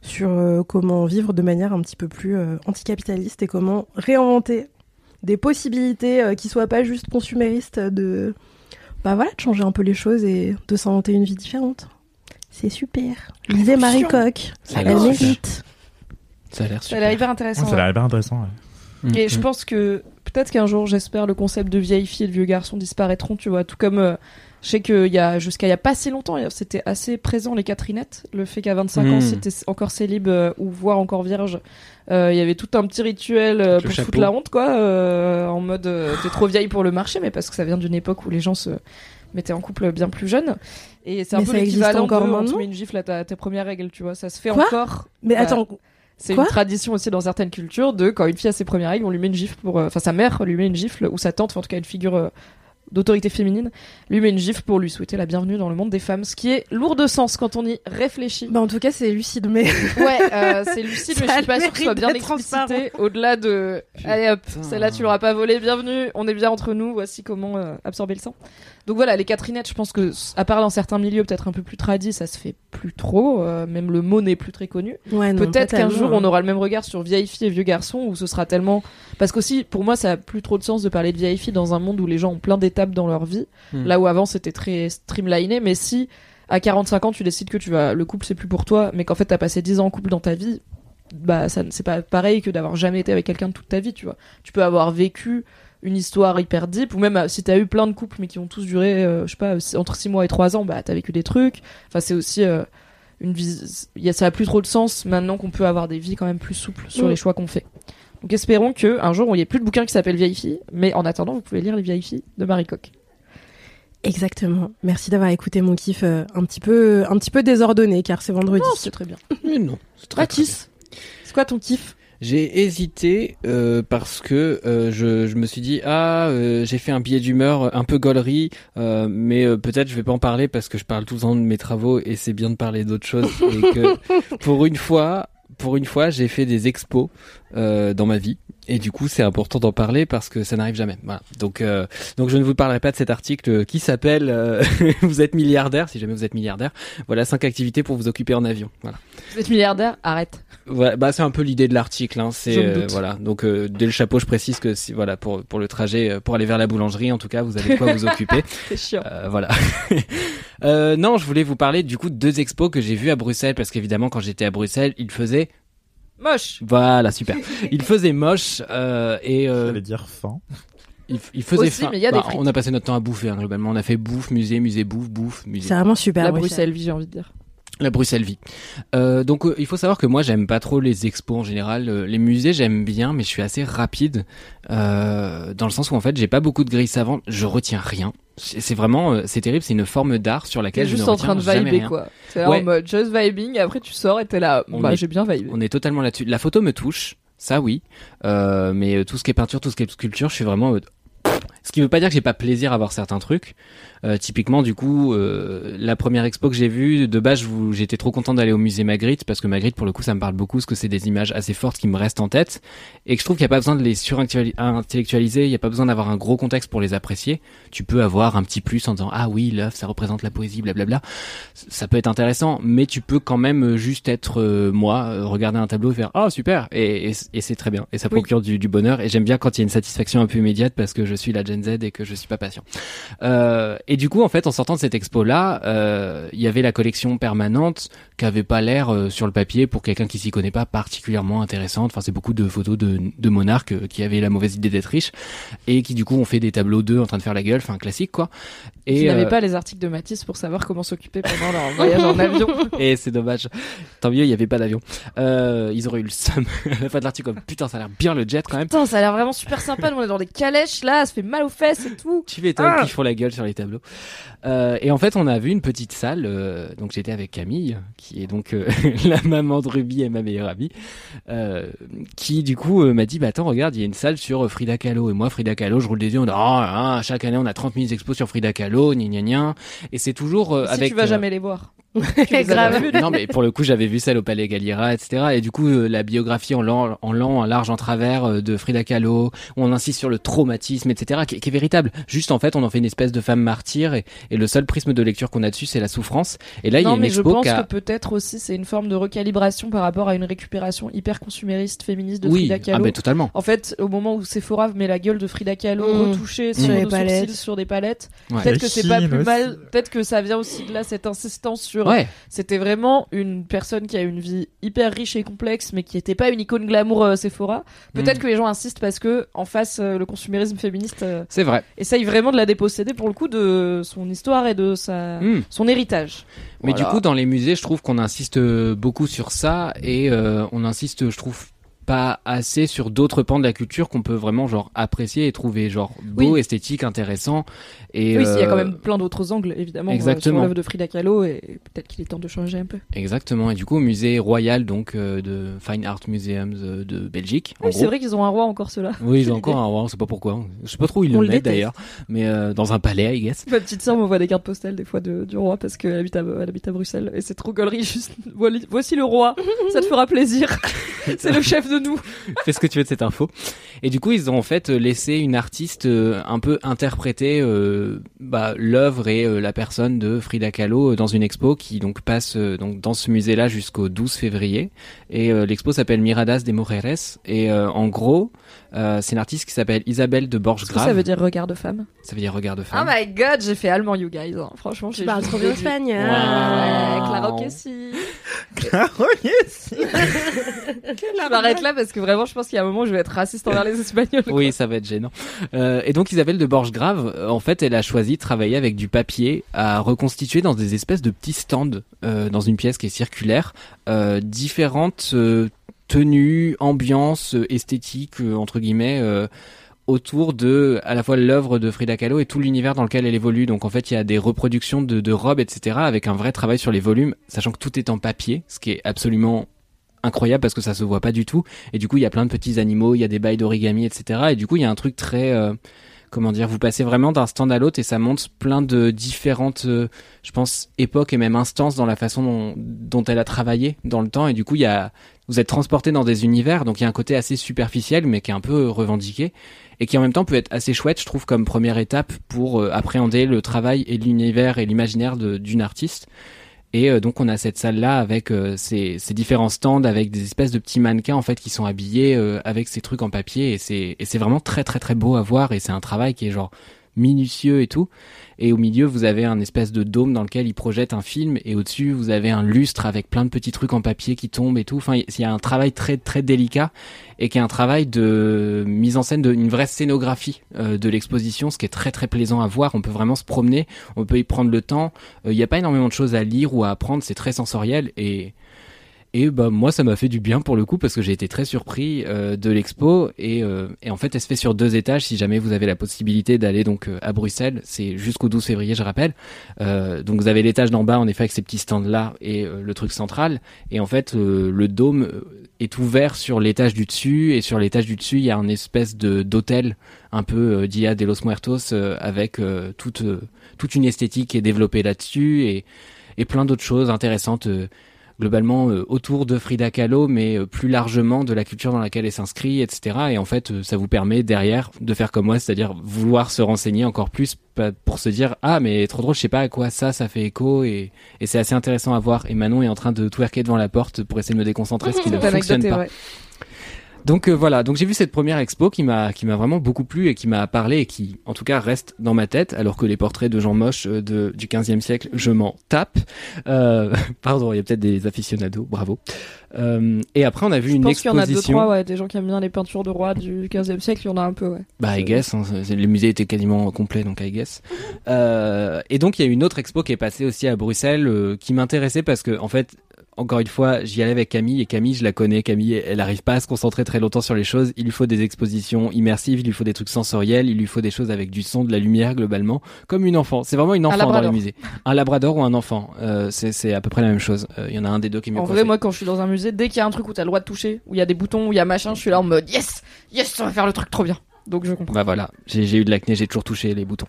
sur comment vivre de manière un petit peu plus anticapitaliste et comment réinventer des possibilités qui soient pas juste consuméristes de bah voilà de changer un peu les choses et de s'inventer une vie différente. C'est super. Lisez Marie Coq. Elle mérite Ça a l'air ça a super. l'air hyper intéressant Ça a l'air hyper intéressant. ouais. Et je pense que peut-être qu'un jour, j'espère, le concept de vieille fille et de vieux garçon disparaîtront, tu vois. Tout comme euh, je sais qu'il y a jusqu'à il y a pas si longtemps, c'était assez présent les Catherinettes, le fait qu'à 25 ans, Mm. c'était encore célib euh, ou voire encore vierge. Euh, Il y avait tout un petit rituel euh, Avec le pour se chapeau. foutre la honte, quoi, euh, en mode euh, t'es trop vieille pour le marché, mais parce que ça vient d'une époque où les gens se mettaient en couple bien plus jeunes. Et c'est un Mais peu ça existe l'équivalent encore de on te maintenant met une gifle à ta, tes premières règles, tu vois. Ça se fait Quoi encore. mais Bah, attends C'est une tradition aussi dans certaines cultures de quand une fille a ses premières règles, on lui met une gifle pour, euh, enfin sa mère lui met une gifle ou sa tante, enfin, en tout cas une figure euh, d'autorité féminine, lui met une gifle pour lui souhaiter la bienvenue dans le monde des femmes, ce qui est lourd de sens quand on y réfléchit. Bah, en tout cas, c'est lucide, mais. Ouais, euh, c'est lucide, mais je suis pas sûre que ce soit bien explicité. Au-delà de, allez hop, celle-là tu l'auras pas volé, bienvenue, on est bien entre nous, voici comment euh, absorber le sang. Donc voilà, les Catherinettes, je pense que, à part dans certains milieux peut-être un peu plus tradis, ça se fait plus trop, euh, même le mot n'est plus très connu. Ouais, non, Peut-être qu'un jour on hein. aura le même regard sur vieille fille et vieux garçon où ce sera tellement parce qu'aussi pour moi ça a plus trop de sens de parler de vieille fille dans un monde où les gens ont plein d'étapes dans leur vie Hmm. là où avant c'était très streamliné mais si à 45 ans tu décides que tu vas le couple c'est plus pour toi mais qu'en fait t'as passé 10 ans en couple dans ta vie bah ça c'est pas pareil que d'avoir jamais été avec quelqu'un de toute ta vie tu vois tu peux avoir vécu une histoire hyper deep ou même euh, si t'as eu plein de couples mais qui ont tous duré euh, je sais pas entre 6 mois et 3 ans bah t'as vécu des trucs enfin c'est aussi euh, une vie ça a plus trop de sens maintenant qu'on peut avoir des vies quand même plus souples sur Mm. les choix qu'on fait donc espérons que un jour il n'y ait plus de bouquin qui s'appelle vieille fille mais en attendant vous pouvez lire les vieilles filles de Marie Coq Exactement. Merci d'avoir écouté mon kiff euh, un petit peu, un petit peu désordonné, car c'est vendredi. oh c'est très bien Mais non, c'est très, très Mathis c'est quoi ton kiff? J'ai hésité euh, parce que euh, je, je me suis dit ah euh, j'ai fait un billet d'humeur un peu gaulerie euh, mais euh, peut-être je vais pas en parler parce que je parle tout le temps de mes travaux et c'est bien de parler d'autres choses et que pour une fois pour une fois j'ai fait des expos euh, dans ma vie et du coup c'est important d'en parler parce que ça n'arrive jamais voilà donc euh, donc je ne vous parlerai pas de cet article qui s'appelle euh, vous êtes milliardaire si jamais vous êtes milliardaire voilà cinq activités pour vous occuper en avion voilà vous êtes milliardaire arrête Ouais, bah c'est un peu l'idée de l'article. Hein. C'est euh, voilà. Donc euh, dès le chapeau, je précise que si, voilà pour pour le trajet, euh, pour aller vers la boulangerie, en tout cas, vous avez de quoi vous occuper. c'est chiant Euh, voilà. euh, non, je voulais vous parler du coup de deux expos que j'ai vus à Bruxelles parce qu'évidemment quand j'étais à Bruxelles, il faisait moche voilà super. Il faisait moche euh, et euh, J'allais dire fin. il, il faisait Aussi, faim. mais il y a des Bah, frites. on a passé notre temps à bouffer hein, globalement. On a fait bouffe, musée, musée, bouffe, bouffe, musée. C'est vraiment super. la Bruxelles. Bruxelles vie j'ai envie de dire La Bruxelles vie. Euh, donc euh, il faut savoir que moi j'aime pas trop les expos en général. Euh, les musées j'aime bien, mais je suis assez rapide euh, dans le sens où en fait j'ai pas beaucoup de grilles savantes. Je retiens rien. C'est c'est vraiment euh, c'est terrible. C'est une forme d'art sur laquelle je juste ne en train de retiens jamais vibrer rien. quoi t'es là Ouais. en mode just vibing et après tu sors et t'es là bah j'ai bien vibé On est totalement là-dessus. La photo me touche, ça oui, euh, mais euh, tout ce qui est peinture, tout ce qui est sculpture, je suis vraiment. en Ce qui veut pas dire que j'ai pas plaisir à voir certains trucs. Euh, typiquement, du coup, euh, la première expo que j'ai vue, de base, j'étais trop content d'aller au musée Magritte parce que Magritte, pour le coup, ça me parle beaucoup, parce que c'est des images assez fortes qui me restent en tête et que je trouve qu'il n'y a pas besoin de les surintellectualiser, il n'y a pas besoin d'avoir un gros contexte pour les apprécier. Tu peux avoir un petit plus en disant ah oui, l'œuvre, ça représente la poésie, blablabla. Ça peut être intéressant, mais tu peux quand même euh, juste être euh, moi, regarder un tableau et faire ah super et, et, et c'est très bien et ça Oui. procure du, du bonheur et j'aime bien quand il y a une satisfaction un peu immédiate parce que je suis la Gen Z et que je suis pas patient. Euh, et du coup en fait en sortant de cette expo là, il y avait la collection permanente qui avait pas l'air euh, sur le papier pour quelqu'un qui s'y connaît pas particulièrement intéressante. Enfin c'est beaucoup de photos de, de monarques euh, qui avaient la mauvaise idée d'être riches et qui du coup ont fait des tableaux d'eux en train de faire la gueule, enfin classique quoi. et Et qui n'avaient euh, pas les articles de Matisse pour savoir comment s'occuper pendant leur voyage en avion Et c'est dommage. Tant mieux, il n'y avait pas d'avion. Euh, ils auraient eu le seum à la fin de l'article. comme, Putain, ça a l'air bien le jet quand même. Putain, ça a l'air vraiment super sympa. Nous, on est dans des calèches là, ça fait mal aux fesses et tout. Tu m'étonnes Ah qu'ils font la gueule sur les tableaux. Euh, et en fait, on a vu une petite salle. euh, donc j'étais avec Camille, qui est donc euh, la maman de Ruby et ma meilleure amie, qui du coup m'a dit bah attends regarde, il y a une salle sur Frida Kahlo. Et moi Frida Kahlo, je roule des yeux. On dit ah, ah, chaque année on a 30 000 expos sur Frida Kahlo, gna gna gna. Et c'est toujours si avec. tu vas jamais les voir. Grave. non mais pour le coup j'avais vu celle au Palais Galliera etc et du coup euh, la biographie en long, en en large en travers euh, de Frida Kahlo où on insiste sur le traumatisme etc qui, qui est véritable juste en fait on en fait une espèce de femme martyre et, et le seul prisme de lecture qu'on a dessus c'est la souffrance et là il y a non, une mais je expo pense qui a- que peut-être aussi c'est une forme de recalibration par rapport à une récupération hyper consumériste féministe de oui Frida ah Kahlo. mais totalement En fait, au moment où Sephora met la gueule de Frida Kahlo Mmh. retouchée Sur sur les les palettes. sur des palettes, Ouais. peut-être que c'est pas plus aussi. mal. Peut-être que ça vient aussi de là cette insistance sur. Ouais C'était vraiment une personne qui a une vie hyper riche et complexe, mais qui était pas une icône glamour euh, Sephora. Peut-être Mm. que les gens insistent parce que en face, euh, le consumérisme féministe euh, c'est vrai essaye vraiment de la déposséder pour le coup de son histoire et de sa Mm. son héritage. Mais Voilà. du coup, dans les musées, je trouve qu'on insiste beaucoup sur ça et euh, on insiste, je trouve, pas assez sur d'autres pans de la culture qu'on peut vraiment genre apprécier et trouver genre beau, Oui. esthétique, intéressant. Et oui, il y a quand euh, même plein d'autres angles, évidemment, euh, Exactement. sur l'œuvre de Frida Kahlo, et peut-être qu'il est temps de changer un peu. Exactement. Et du coup, au musée royal donc euh, de Fine Art Museums euh, de Belgique. Oui, c'est vrai qu'ils ont un roi encore, ceux-là. Oui, ils ont encore un roi, on sait pas pourquoi. Je sais pas trop où ils On le mettent d'ailleurs, mais dans un palais, I guess. Ma petite sœur m'envoie des cartes postales des fois de, du roi parce qu'elle habite à, elle habite à Bruxelles et c'est trop gaulerie juste voici voici le roi ça te fera plaisir c'est le chef de nous Fais ce que tu veux de cette info. Et du coup, ils ont en fait laissé une artiste euh, un peu interpréter euh, bah, l'œuvre et euh, la personne de Frida Kahlo dans une expo qui donc passe donc dans ce musée-là jusqu'au 12 février. Et l'expo s'appelle Miradas de Moreres. Et en gros, euh, c'est une artiste qui s'appelle Isabelle de Est-ce que Borges-Grave. ça veut dire regard de femme? Ça veut dire regard de oh femme. my god j'ai fait allemand you guys hein. franchement j'ai juste trop bien espagnol. Claro que si Claro que si. je m'arrête là parce que vraiment je pense qu'il y a un moment où je vais être raciste envers les espagnols Oui, ça va être gênant. Euh, et donc Isabelle de Borges-Grave, euh, en fait, elle a choisi de travailler avec du papier à reconstituer dans des espèces de petits stands euh, dans une pièce qui est circulaire, euh, différentes tenues, ambiances, euh, esthétiques euh, entre guillemets. euh, autour de à la fois l'œuvre de Frida Kahlo et tout l'univers dans lequel elle évolue. Donc en fait, il y a des reproductions de, robes, etc., avec un vrai travail sur les volumes, sachant que tout est en papier, ce qui est absolument incroyable parce que ça se voit pas du tout. Et du coup, il y a plein de petits animaux, il y a des bails d'origami, etc. Et du coup, il y a un truc très, comment dire, vous passez vraiment d'un stand à l'autre et ça montre plein de différentes, euh, je pense, époques et même instances dans la façon dont, elle a travaillé dans le temps. Et du coup, il y a, vous êtes transporté dans des univers, donc il y a un côté assez superficiel, mais qui est un peu revendiqué et qui en même temps peut être assez chouette, je trouve, comme première étape pour euh, appréhender le travail et l'univers et l'imaginaire d'une artiste. Et euh, donc on a cette salle là avec euh, ces, différents stands avec des espèces de petits mannequins en fait qui sont habillés euh, avec ces trucs en papier. Et c'est vraiment très très très beau à voir. Et c'est un travail qui est genre minutieux et tout. Et au milieu, vous avez un espèce de dôme dans lequel il projette un film et au-dessus, vous avez un lustre avec plein de petits trucs en papier qui tombent et tout. Enfin, il y a un travail très très délicat et qui est un travail de mise en scène d'une vraie scénographie euh, de l'exposition, ce qui est très très plaisant à voir. On peut vraiment se promener, on peut y prendre le temps. Euh, Il n'y a pas énormément de choses à lire ou à apprendre, c'est très sensoriel et et bah moi ça m'a fait du bien pour le coup parce que j'ai été très surpris euh, de l'expo. Et, euh, et en fait elle se fait sur deux étages. Si jamais vous avez la possibilité d'aller donc euh, à Bruxelles c'est jusqu'au 12 février je rappelle. Euh, donc vous avez l'étage d'en bas en effet avec ces petits stands là et euh, le truc central. Et en fait euh, le dôme est ouvert sur l'étage du dessus. Et sur l'étage du dessus il y a un espèce de d'hôtel un peu Dia de los Muertos avec toute toute une esthétique qui est développée là-dessus et et plein d'autres choses intéressantes globalement euh, autour de Frida Kahlo, mais euh, plus largement de la culture dans laquelle elle s'inscrit, etc. Et en fait, euh, ça vous permet derrière de faire comme moi, c'est-à-dire vouloir se renseigner encore plus pour se dire ah mais trop drôle, je sais pas à quoi ça, ça fait écho et, et c'est assez intéressant à voir. Et Manon est en train de twerker devant la porte pour essayer de me déconcentrer, ce qui ne fonctionne pas. Donc euh, voilà, donc j'ai vu cette première expo qui m'a qui m'a vraiment beaucoup plu et qui m'a parlé et qui en tout cas reste dans ma tête alors que les portraits de gens moches euh, de du 15e siècle, je m'en tape. Euh, pardon, il y a peut-être des aficionados, bravo. Euh, et après on a vu Je une pense qu'il y en a deux, exposition. trois, ouais, des gens qui aiment bien les peintures de rois du 15e siècle, il y en a un peu, ouais. Bah, I guess, hein, c'est- le musée était quasiment complet, donc I guess. Et donc, il y a une autre expo qui est passée aussi à Bruxelles, qui m'intéressait parce que, en fait, encore une fois, j'y allais avec Camille, et Camille, je la connais, Camille, elle arrive pas à se concentrer très longtemps sur les choses, il lui faut des expositions immersives, il lui faut des trucs sensoriels, il lui faut des choses avec du son, de la lumière, globalement, comme une enfant. C'est vraiment une enfant dans le musée. Un labrador ou un enfant, euh, c'est à peu près la même chose. Euh, Il y en a un des deux qui est mieux En vrai, moi, quand je suis dans un musée, dès qu'il y a un truc où t'as le droit de toucher, où il y a des boutons, où il y a machin, je suis là en mode yes, yes, ça va faire le truc trop bien. Donc je comprends. Bah voilà, j'ai eu de l'acné, j'ai toujours touché les boutons.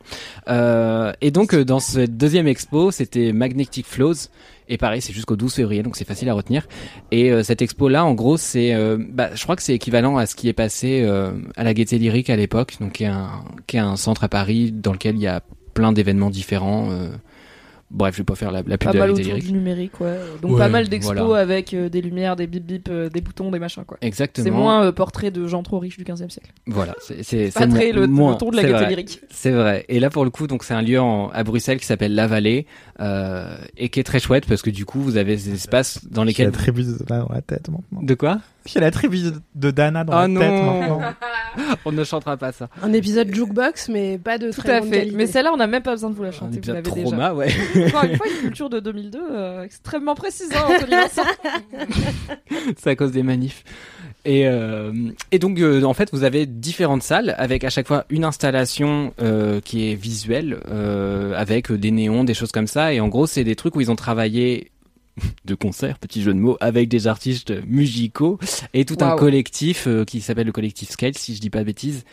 Euh, et donc euh, dans cette deuxième expo, c'était Magnetic Flows. Et pareil, c'est jusqu'au 12 février, donc c'est facile à retenir. Et euh, cette expo-là, en gros, c'est, euh, bah, je crois que c'est équivalent à ce qui est passé euh, à la Gaieté Lyrique à l'époque, donc qui est, un, qui est un centre à Paris dans lequel il y a plein d'événements différents. Bref, je vais pas faire la, la pub Pas de la mal Gaieté autour du numérique, ouais. Donc Ouais, pas mal d'expos voilà. avec euh, des lumières, des bip bip, euh, des boutons, des machins, quoi. Exactement. C'est moins euh, portrait de gens trop riches du 15e siècle. Voilà, c'est c'est Pas c'est très le, moins, le ton de la gaieté lyrique. C'est vrai. Et là, pour le coup, donc c'est un lieu en- à Bruxelles qui s'appelle La Vallée euh, et qui est très chouette parce que du coup, vous avez des espaces dans lesquels. la tribu dans la tête maintenant. De quoi? J'ai la tribu de Dana dans Oh la non. tête maintenant. On ne chantera pas ça. Un épisode jukebox, mais pas de Tout très à fait. qualité. Mais celle-là, on n'a même pas besoin de vous la Un chanter, vous épisode l'avez déjà. trauma, ouais. Encore une fois, une culture de 2002 euh, extrêmement précise, hein, c'est à cause des manifs. Et, euh, et donc, euh, en fait, vous avez différentes salles avec à chaque fois une installation euh, qui est visuelle, euh, avec des néons, des choses comme ça. Et en gros, c'est des trucs où ils ont travaillé de concert, petit jeu de mots, avec des artistes musicaux et tout un collectif euh, qui s'appelle le collectif Scale, si je dis pas de bêtises,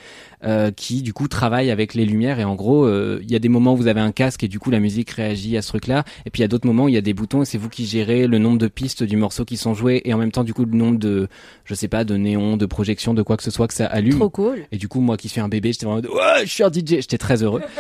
euh, qui du coup travaille avec les lumières. Et en gros, euh, il y a des moments où vous avez un casque et du coup la musique réagit à ce truc-là. Et puis il y a d'autres moments où il y a des boutons et c'est vous qui gérez le nombre de pistes du morceau qui sont jouées et en même temps du coup le nombre de, je sais pas, de néons, de projections, de quoi que ce soit que ça allume. Trop cool. Et du coup, moi qui suis un bébé, j'étais vraiment en mode, ouais, je suis un DJ, j'étais très heureux.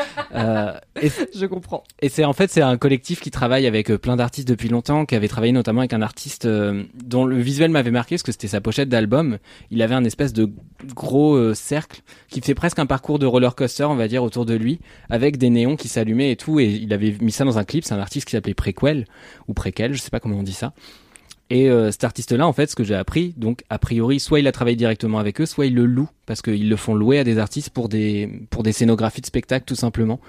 Et Je comprends. et c'est en fait c'est un collectif qui travaille avec plein d'artistes depuis longtemps, qui avait travaillé notamment avec un artiste euh, dont le visuel m'avait marqué parce que c'était sa pochette d'album. Il avait un espèce de gros euh, cercle qui fait presque un parcours de roller coaster, on va dire, autour de lui, avec des néons qui s'allumaient et tout. Et il avait mis ça dans un clip. C'est un artiste qui s'appelait Prequel ou Prequel, je sais pas comment on dit ça. Et euh, cet artiste-là, en fait, ce que j'ai appris, donc a priori, soit il a travaillé directement avec eux, soit il le loue parce qu'ils le font louer à des artistes pour des pour des scénographies de spectacle, tout simplement.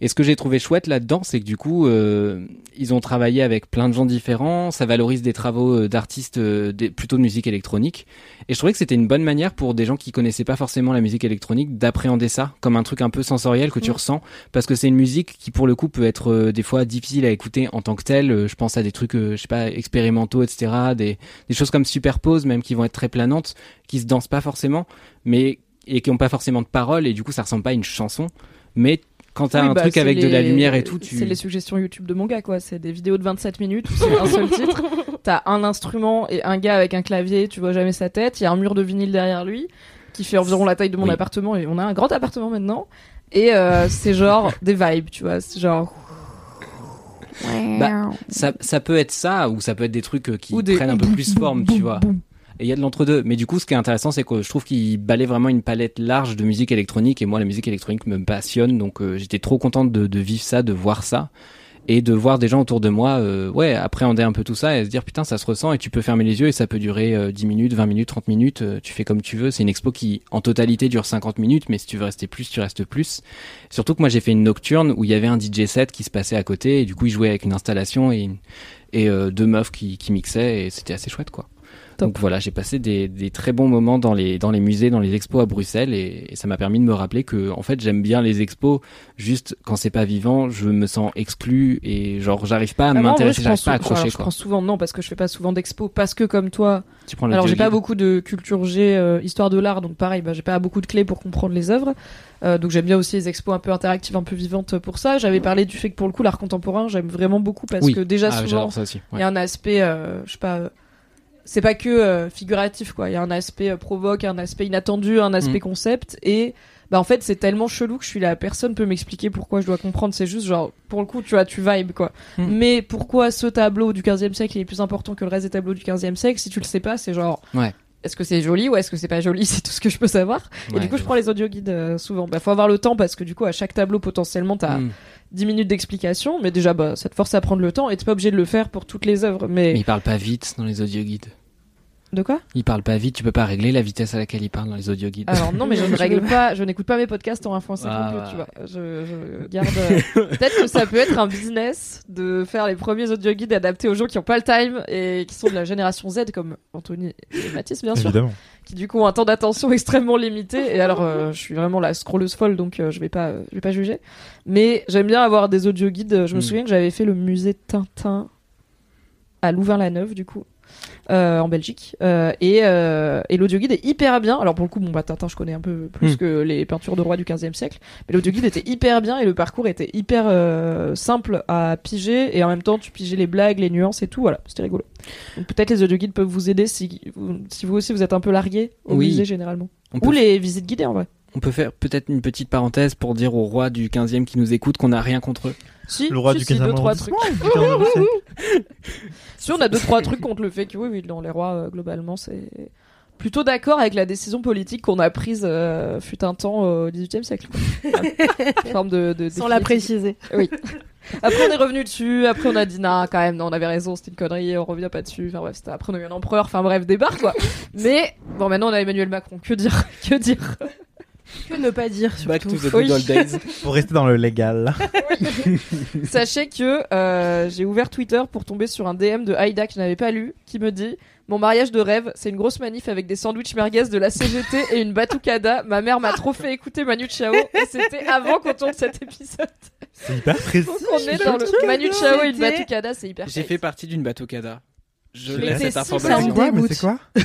Et ce que j'ai trouvé chouette là-dedans, c'est que du coup, euh, ils ont travaillé avec plein de gens différents. Ça valorise des travaux euh, d'artistes euh, plutôt de musique électronique. Et je trouvais que c'était une bonne manière pour des gens qui connaissaient pas forcément la musique électronique d'appréhender ça comme un truc un peu sensoriel que tu ressens, parce que c'est une musique qui pour le coup peut être euh, des fois difficile à écouter en tant que telle. Je pense à des trucs, je sais pas, expérimentaux, etc. Des, des choses comme superpose, même qui vont être très planantes, qui se dansent pas forcément, mais et qui ont pas forcément de paroles. Et du coup, ça ressemble pas à une chanson, mais quand t'as Oui, un bah, truc avec de la lumière et tout, tu C'est les suggestions YouTube de mon gars, quoi. C'est des vidéos de 27 minutes où c'est un seul titre. T'as un instrument et un gars avec un clavier, tu vois jamais sa tête. Il y a un mur de vinyle derrière lui qui fait environ la taille de mon Oui. appartement et on a un grand appartement maintenant. Et euh, c'est genre des vibes, tu vois. C'est genre. Bah, ça, ça peut être ça, ou ça peut être des trucs euh, qui des prennent un peu plus forme, tu vois. Et il y a de l'entre-deux. Mais du coup, ce qui est intéressant, c'est que je trouve qu'il balait vraiment une palette large de musique électronique. Et moi, la musique électronique me passionne. Donc, euh, j'étais trop contente de, de vivre ça, de voir ça. Et de voir des gens autour de moi, euh, ouais, appréhender un peu tout ça et se dire, putain, ça se ressent. Et tu peux fermer les yeux et ça peut durer euh, 10 minutes, 20 minutes, 30 minutes. euh, tu fais comme tu veux. C'est une expo qui, en totalité, dure 50 minutes. Mais si tu veux rester plus, tu restes plus. Surtout que moi, j'ai fait une nocturne où il y avait un DJ set qui se passait à côté. Et du coup, il jouait avec une installation et, et euh, deux meufs qui, qui mixaient. Et c'était assez chouette, quoi. Top. Donc voilà, j'ai passé des, des très bons moments dans les, dans les musées, dans les expos à Bruxelles et, et ça m'a permis de me rappeler que en fait j'aime bien les expos, juste quand c'est pas vivant, je me sens exclu et genre j'arrive pas à Ah, m'intéresser, j'arrive pas à sou- alors, accrocher je quoi. prends souvent non parce que je fais pas souvent d'expo parce que comme toi Tu prends le Alors j'ai pas beaucoup de culture G euh, histoire de l'art donc pareil bah, j'ai pas beaucoup de clés pour comprendre les œuvres Euh, donc j'aime bien aussi les expos un peu interactives un peu vivantes pour ça j'avais parlé du fait que pour le coup l'art contemporain j'aime vraiment beaucoup parce Oui. que déjà Ah, souvent il ouais. y a un aspect euh, je sais pas c'est pas que euh, figuratif quoi il y a un aspect euh, provoque un aspect inattendu un aspect Mm. concept et bah en fait c'est tellement chelou que je suis là personne peut m'expliquer pourquoi je dois comprendre c'est juste genre pour le coup tu vois tu vibes quoi Mm. mais pourquoi ce tableau du 15e siècle est plus important que le reste des tableaux du 15e siècle si tu le sais pas c'est genre Ouais. est-ce que c'est joli ou est-ce que c'est pas joli? C'est tout ce que je peux savoir et du coup je prends les audio guides souvent bah faut avoir le temps parce que du coup à chaque tableau potentiellement t'as Mm. 10 minutes d'explication mais déjà bah ça te force à prendre le temps et t'es pas obligé de le faire pour toutes les œuvres mais Mais il parle pas vite dans les audio guides. De quoi Il parle pas vite, tu peux pas régler la vitesse à laquelle il parle dans les audio guides. Alors non, mais je ne règle pas, je n'écoute pas mes podcasts en 1.5 Ah, non plus, tu ouais. vois. Je, je garde. euh, Peut-être que ça peut être un business de faire les premiers audio guides adaptés aux gens qui n'ont pas le time et qui sont de la génération Z comme Anthony et Mathis bien sûr, Évidemment. qui du coup ont un temps d'attention extrêmement limité. Et alors, euh, je suis vraiment la scrolleuse folle, donc euh, je vais pas, euh, je vais pas juger. Mais j'aime bien avoir des audio guides. Je me Mm. souviens que j'avais fait le musée Tintin à Louvain-la-Neuve, du coup. Euh, en Belgique. Euh, et, euh, et l'audio guide est hyper bien. Alors pour le coup bon bah Tintin je connais un peu plus Hmm. que les peintures de roi du 15e siècle. Mais l'audio guide était hyper bien et le parcours était hyper simple à piger. Et en même temps tu pigeais les blagues les nuances et tout. Voilà c'était rigolo. Donc peut-être les audio guides peuvent vous aider si vous, si vous aussi vous êtes un peu largué au Oui. musée généralement. On peut ou les visites guidées en vrai On peut faire peut-être une petite parenthèse pour dire aux rois du 15e qui nous écoutent qu'on n'a rien contre eux. si Le roi si, du si, 15e deux trois trucs arrondissement, du 15e siècle. Si on a deux trois trucs contre le fait que oui, oui, non, les rois euh, globalement c'est plutôt d'accord avec la décision politique qu'on a prise euh, fut un temps au XVIIIe siècle. quoi. Voilà. Une forme de, de Sans la préciser. Oui. Après on est revenu dessus. Après on a dit non quand même non on avait raison c'était une connerie on revient pas dessus. Enfin bref c'était après on a eu un empereur. Enfin bref débarque quoi. Mais bon maintenant on a Emmanuel Macron que dire que dire? Que ne pas dire Back surtout. to the good old days. Pour rester dans le légal. Sachez que euh, j'ai ouvert Twitter pour tomber sur un DM de Aïda que je n'avais pas lu, qui me dit Mon mariage de rêve, c'est une grosse manif avec des sandwichs merguez de la CGT et une batucada. Ma mère m'a trop fait écouter Manu Chao et c'était avant qu'on tourne cet épisode. C'est hyper précis. Donc on est dans le Manu Chao et une batucada, c'est hyper J'ai fait partie d'une batucada. Je Mais laisse c'est cette information. mais c'est quoi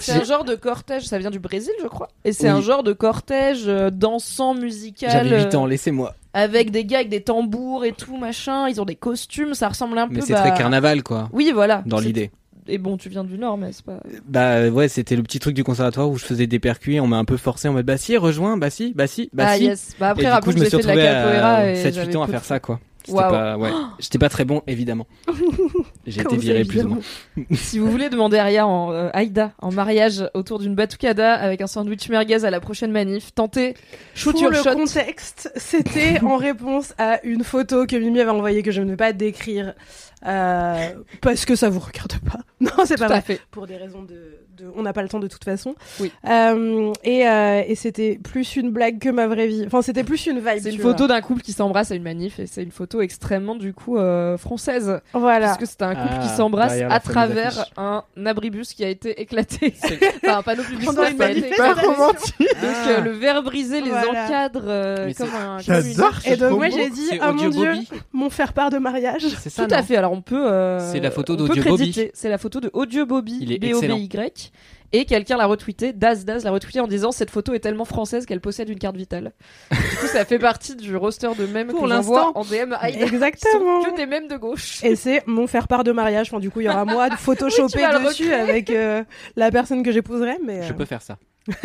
C'est un genre de cortège, ça vient du Brésil, je crois. Et c'est Oui. un genre de cortège euh, dansant, musical. J'avais 8 euh, ans, laissez-moi. Avec des gars avec des tambours et tout, machin. Ils ont des costumes, ça ressemble un Mais peu. c'est bah, très carnaval, quoi. Oui, voilà. Dans C'est- l'idée. Et bon, tu viens du Nord, mais c'est pas. Bah ouais, c'était le petit truc du conservatoire où je faisais des percus on m'a un peu forcé en mode bah si, rejoins, bah si, bah si, bah ah si. yes. Bah après, et du coup, je me suis retrouvé à et 7-8 j'avais ans à faire ça, quoi. C'était Waouh. pas, ouais. J'étais pas très bon, évidemment. J'ai été viré plus ou moins. Si vous voulez demander à Ria en euh, Aïda en mariage autour d'une batucada avec un sandwich merguez à la prochaine manif, tentez shoot Pour your le shot. contexte, c'était en réponse à une photo que Mimi avait envoyée que je ne vais pas décrire euh, parce que ça vous regarde pas. Non, c'est pas vrai. fait. Pour des raisons de, de- on n'a pas le temps de toute façon. Oui. Euh, et euh, et c'était plus une blague que ma vraie vie. Enfin, c'était plus une vibe. C'est une photo d'un couple qui s'embrasse à une manif et c'est une photo extrêmement du coup euh, française. Voilà. parce que c'est un couple Ah, qui s'embrasse derrière la à travers un abribus qui a été éclaté. enfin un panneau publicitaire qui a été. Donc euh, le verre brisé les Voilà. encadre euh, comme un J'adore. Et donc moi j'ai dit ah mon dieu, mon faire part de mariage. C'est ça, Tout à fait. Alors on peut. C'est la photo d'Audio Bobby. C'est la photo de Audio Bobby. Il est Et quelqu'un l'a retweeté, Daz Daz l'a retweeté en disant cette photo est tellement française qu'elle possède une carte vitale. du coup, ça fait partie du roster de mèmes Pour l'instant. en DM à Aïda. Exactement. Sont que des mèmes de gauche. Et c'est mon faire part de mariage. Enfin, du coup, il y aura moi de photoshopper vas le dessus avec euh, la personne que j'épouserai. Mais Je euh, peux faire ça.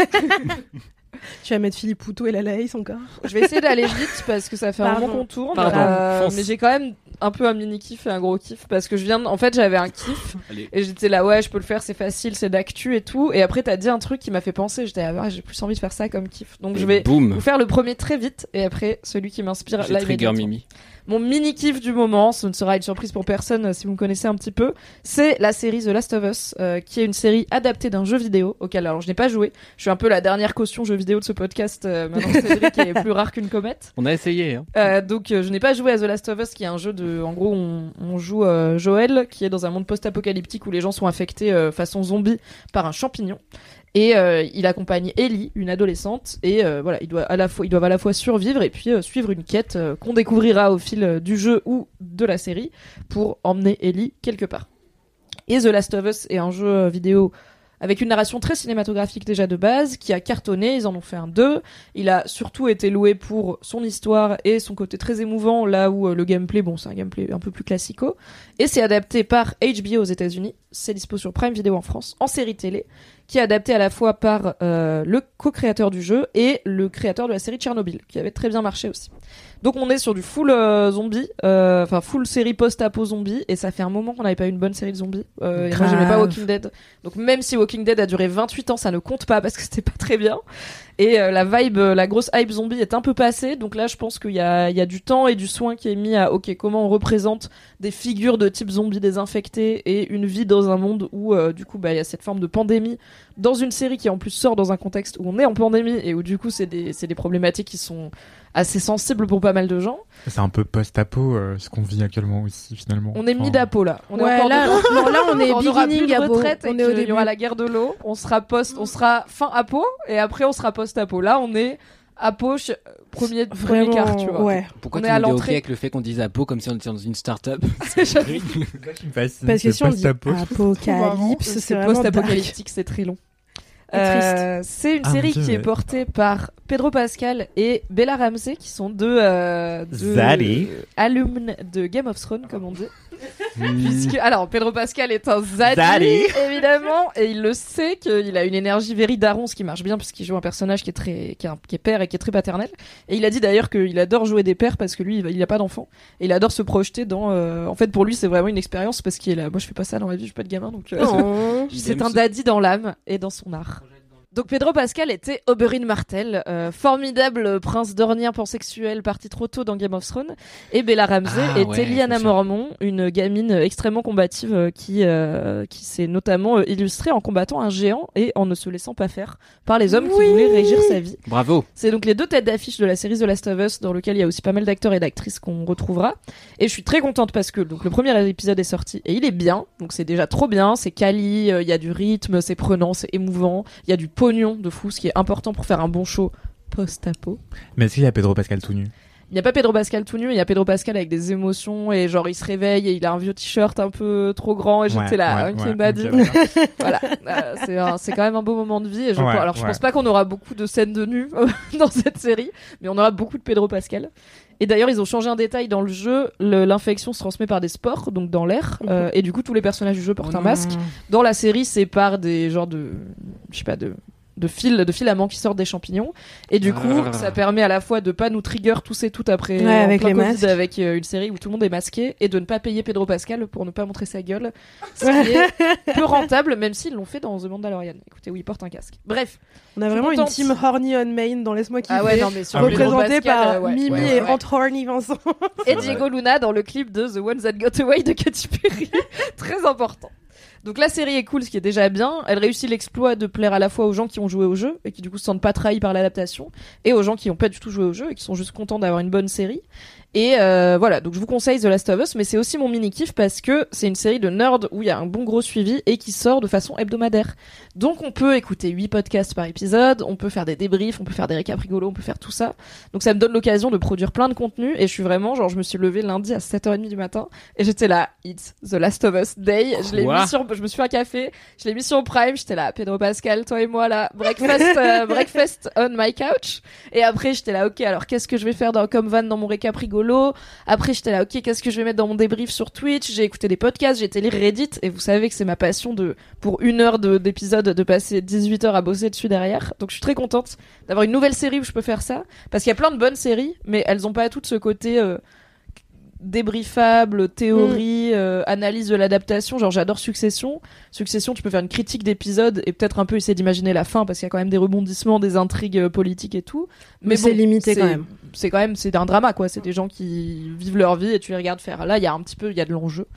tu vas mettre Philippe Poutou et la Laïs encore. Je vais essayer d'aller vite parce que ça fait un moment qu'on tourne. Pardon. Euh, mais j'ai quand même un peu un mini kiff et un gros kiff parce que je viens de... en fait j'avais un kiff Allez. et j'étais là ouais je peux le faire c'est facile c'est d'actu et tout et après t'as dit un truc qui m'a fait penser j'étais là ouais, j'ai plus envie de faire ça comme kiff donc je vais Boum. vous faire le premier très vite et après celui qui m'inspire J'ai là trigger. Mimi. Mon mini kiff du moment, ce ne sera une surprise pour personne euh, si vous me connaissez un petit peu, c'est la série The Last of Us, euh, qui est une série adaptée d'un jeu vidéo auquel alors je n'ai pas joué. Je suis un peu la dernière caution jeu vidéo de ce podcast. Euh, maintenant Cédric est plus rare qu'une comète. On a essayé, hein. Euh, donc je n'ai pas joué à The Last of Us, qui est un jeu de, en gros, on, on joue Joël, qui est dans un monde post-apocalyptique où les gens sont infectés euh, façon zombie par un champignon. Et euh, il accompagne Ellie, une adolescente, et euh, voilà, ils doivent à la fois, survivre et puis euh, suivre une quête qu'on découvrira au fil du jeu ou de la série pour emmener Ellie quelque part. Et The Last of Us est un jeu vidéo avec une narration très cinématographique déjà de base, qui a cartonné, ils en ont fait un 2. Il a surtout été loué pour son histoire et son côté très émouvant, là où euh, le gameplay, bon, c'est un gameplay un peu plus classico. Et c'est adapté par HBO aux États-Unis, c'est dispo sur Prime Video en France, en série télé, qui est adapté à la fois par euh, le co-créateur du jeu et le créateur de la série Tchernobyl, qui avait très bien marché aussi. Donc on est sur du full euh, zombie, euh, enfin full série post-apo zombie, et ça fait un moment qu'on n'avait pas eu une bonne série de zombies. Euh, et moi j'aimais pas. Walking Dead, donc même si Walking Dead a duré 28 ans, ça ne compte pas parce que c'était pas très bien. Et euh, la vibe, euh, la grosse hype zombie est un peu passée, donc là je pense qu'il y a, il y a du temps et du soin qui est mis à ok comment on représente des figures de type zombie désinfectés et une vie dans un monde où euh, du coup bah il y a cette forme de pandémie dans une série qui en plus sort dans un contexte où on est en pandémie et où du coup c'est des c'est des problématiques qui sont assez sensibles pour pas mal de gens. C'est un peu post-apo euh, ce qu'on vit actuellement aussi finalement. On est Enfin, mi-d'apo là. On est Ouais, encore là, dedans. non, là, on est Quand aura plus de retraite On et est au qu'il y aura la guerre de l'eau, on sera post, on sera fin apo et après on sera post apo. Là on est apo ch- premier premier Vraiment, quart, tu vois. ouais. Pourquoi On tout est à l'entrée. avec le fait qu'on dise Apo comme si on était dans une start-up C'est Parce que si on dit post-apo. apocalypse, c'est post-apocalyptique, c'est très long. Euh, c'est une Ah, série Dieu, qui est portée par Pedro Pascal et Bella Ramsey, qui sont deux, euh, deux euh, alumnes de Game of Thrones, comme on dit. Hmm. Puisque, alors, Pedro Pascal est un zaddy, Zaddy. évidemment, et il le sait qu'il a une énergie véridaron, ce qui marche bien, puisqu'il joue un personnage qui est très, qui est, un- qui est père et qui est très paternel. Et il a dit d'ailleurs qu'il adore jouer des pères parce que lui, il n'a pas d'enfant. Et il adore se projeter dans, euh, en fait, pour lui, c'est vraiment une expérience parce qu'il est là. Moi, je fais pas ça dans la vie, je suis pas de gamin, donc, euh, Oh. c'est un daddy dans l'âme et dans son art. Donc Pedro Pascal était Oberyn Martell, euh, formidable prince dornien pansexuel parti trop tôt dans Game of Thrones, et Bella Ramsey Ah était ouais, sûr. Mormont, une gamine extrêmement combative euh, qui euh, qui s'est notamment euh, illustrée en combattant un géant et en ne se laissant pas faire par les hommes Oui. qui voulaient régir sa vie. Bravo. C'est donc les deux têtes d'affiche de la série The Last of Us, dans lequel il y a aussi pas mal d'acteurs et d'actrices qu'on retrouvera. Et je suis très contente parce que donc le premier épisode est sorti et il est bien, donc c'est déjà trop bien, c'est quali, euh, il y a du rythme, c'est prenant, c'est émouvant, il y a du pognon de fou, ce qui est important pour faire un bon show post-apo. Mais est-ce qu'il y a Pedro Pascal tout nu? Il n'y a pas Pedro Pascal tout nu, il y a Pedro Pascal avec des émotions et genre il se réveille et il a un vieux t-shirt un peu trop grand et j'étais Ouais, là, ouais, ok ouais, voilà, Euh, c'est quand même un beau moment de vie. Et je, Ouais, alors je ouais. pense pas qu'on aura beaucoup de scènes de nu dans cette série, mais on aura beaucoup de Pedro Pascal. Et d'ailleurs, ils ont changé un détail dans le jeu. L'infection se transmet par des spores, donc dans l'air, euh, et du coup tous les personnages du jeu portent un masque. Dans la série, c'est par des genres de, je sais pas de de fils de filaments qui sortent des champignons et du coup Ah. ça permet à la fois de pas nous trigger tous et toutes après Ouais, avec les Covid, masques. avec euh, une série où tout le monde est masqué et de ne pas payer Pedro Pascal pour ne pas montrer sa gueule ce qui est peu rentable même s'ils l'ont fait dans The Mandalorian écoutez où il porte un casque bref On a vraiment une team horny on main dans Laisse-moi kiffer. ah ouais non mais sur Ah représentée Pascal, par euh, ouais, Mimi ouais, et ouais. Ant Horny Vincent. et Diego Luna dans le clip de The Ones That Got Away de Katy Perry. Très important. Donc la série est cool, ce qui est déjà bien. Elle réussit l'exploit de plaire à la fois aux gens qui ont joué au jeu et qui du coup se sentent pas trahis par l'adaptation, et aux gens qui ont pas du tout joué au jeu et qui sont juste contents d'avoir une bonne série. Et euh, voilà, donc je vous conseille The Last of Us, mais c'est aussi mon mini kiff parce que c'est une série de nerds où il y a un bon gros suivi et qui sort de façon hebdomadaire. Donc on peut écouter 8 podcasts par épisode, on peut faire des débriefs, on peut faire des récaps rigolos, on peut faire tout ça. Donc ça me donne l'occasion de produire plein de contenu et je suis vraiment genre je me suis levée lundi à 7h30 du matin et j'étais là It's The Last of Us Day. Je l'ai mis sur je me suis fait un café, je l'ai mis sur Prime, j'étais là Pedro Pascal, toi et moi là, breakfast euh, breakfast on my couch et après j'étais là OK, alors qu'est-ce que je vais faire dans comme van dans mon récap rigolo Après j'étais là OK, qu'est-ce que je vais mettre dans mon débrief sur Twitch? J'ai écouté des podcasts, j'ai été lire Reddit et vous savez que c'est ma passion de pour une heure de- d'épisode de passer 18 heures à bosser dessus derrière. Donc je suis très contente d'avoir une nouvelle série où je peux faire ça parce qu'il y a plein de bonnes séries mais elles ont pas toutes ce côté euh, débriefable, théorie, euh, analyse de l'adaptation. Genre j'adore Succession. Succession, tu peux faire une critique d'épisode et peut-être un peu essayer d'imaginer la fin parce qu'il y a quand même des rebondissements, des intrigues euh, politiques et tout. Mais c'est limité quand même. C'est quand même c'est un drama quoi. C'est des gens qui vivent leur vie et tu les regardes faire. Là, il y a un petit peu, il y a de l'enjeu.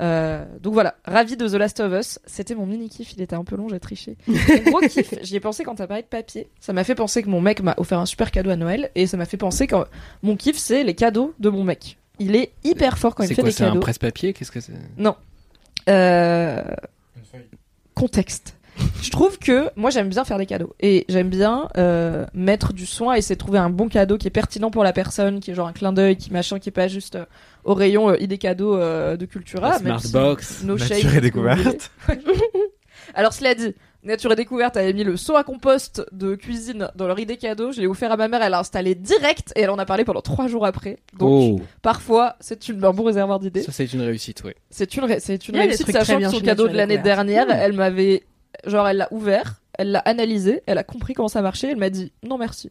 Euh, donc voilà, ravi de The Last of Us. C'était mon mini kiff. Il était un peu long, j'ai triché. Mon gros kiff, j'y ai pensé quand t'as parlé de papier. Ça m'a fait penser que mon mec m'a offert un super cadeau à Noël et ça m'a fait penser que mon kiff c'est les cadeaux de mon mec. Il est hyper fort quand il fait quoi des C'est un cadeaux. presse-papier Qu'est-ce que c'est Euh, contexte. Je trouve que moi j'aime bien faire des cadeaux et j'aime bien euh, mettre du soin et essayer de trouver un bon cadeau qui est pertinent pour la personne, qui est genre un clin d'œil, qui machin, qui est pas juste euh, au rayon euh, idées cadeaux euh, de Cultura. Même si- Smartbox. no Nature et que vous découverte. Alors cela dit, Nature et Découverte avait mis le seau à compost de cuisine dans leur idée cadeau. Je l'ai offert à ma mère, elle l'a installé direct et elle en a parlé pendant trois jours après. Donc Oh, parfois c'est une, un bon réservoir d'idées. ça c'est une réussite, ouais. C'est une, c'est une réussite, sachant que son cadeau de l'année dernière, Mmh. elle m'avait, genre, elle l'a ouvert, elle l'a analysé, elle a compris comment ça marchait, elle m'a dit non merci.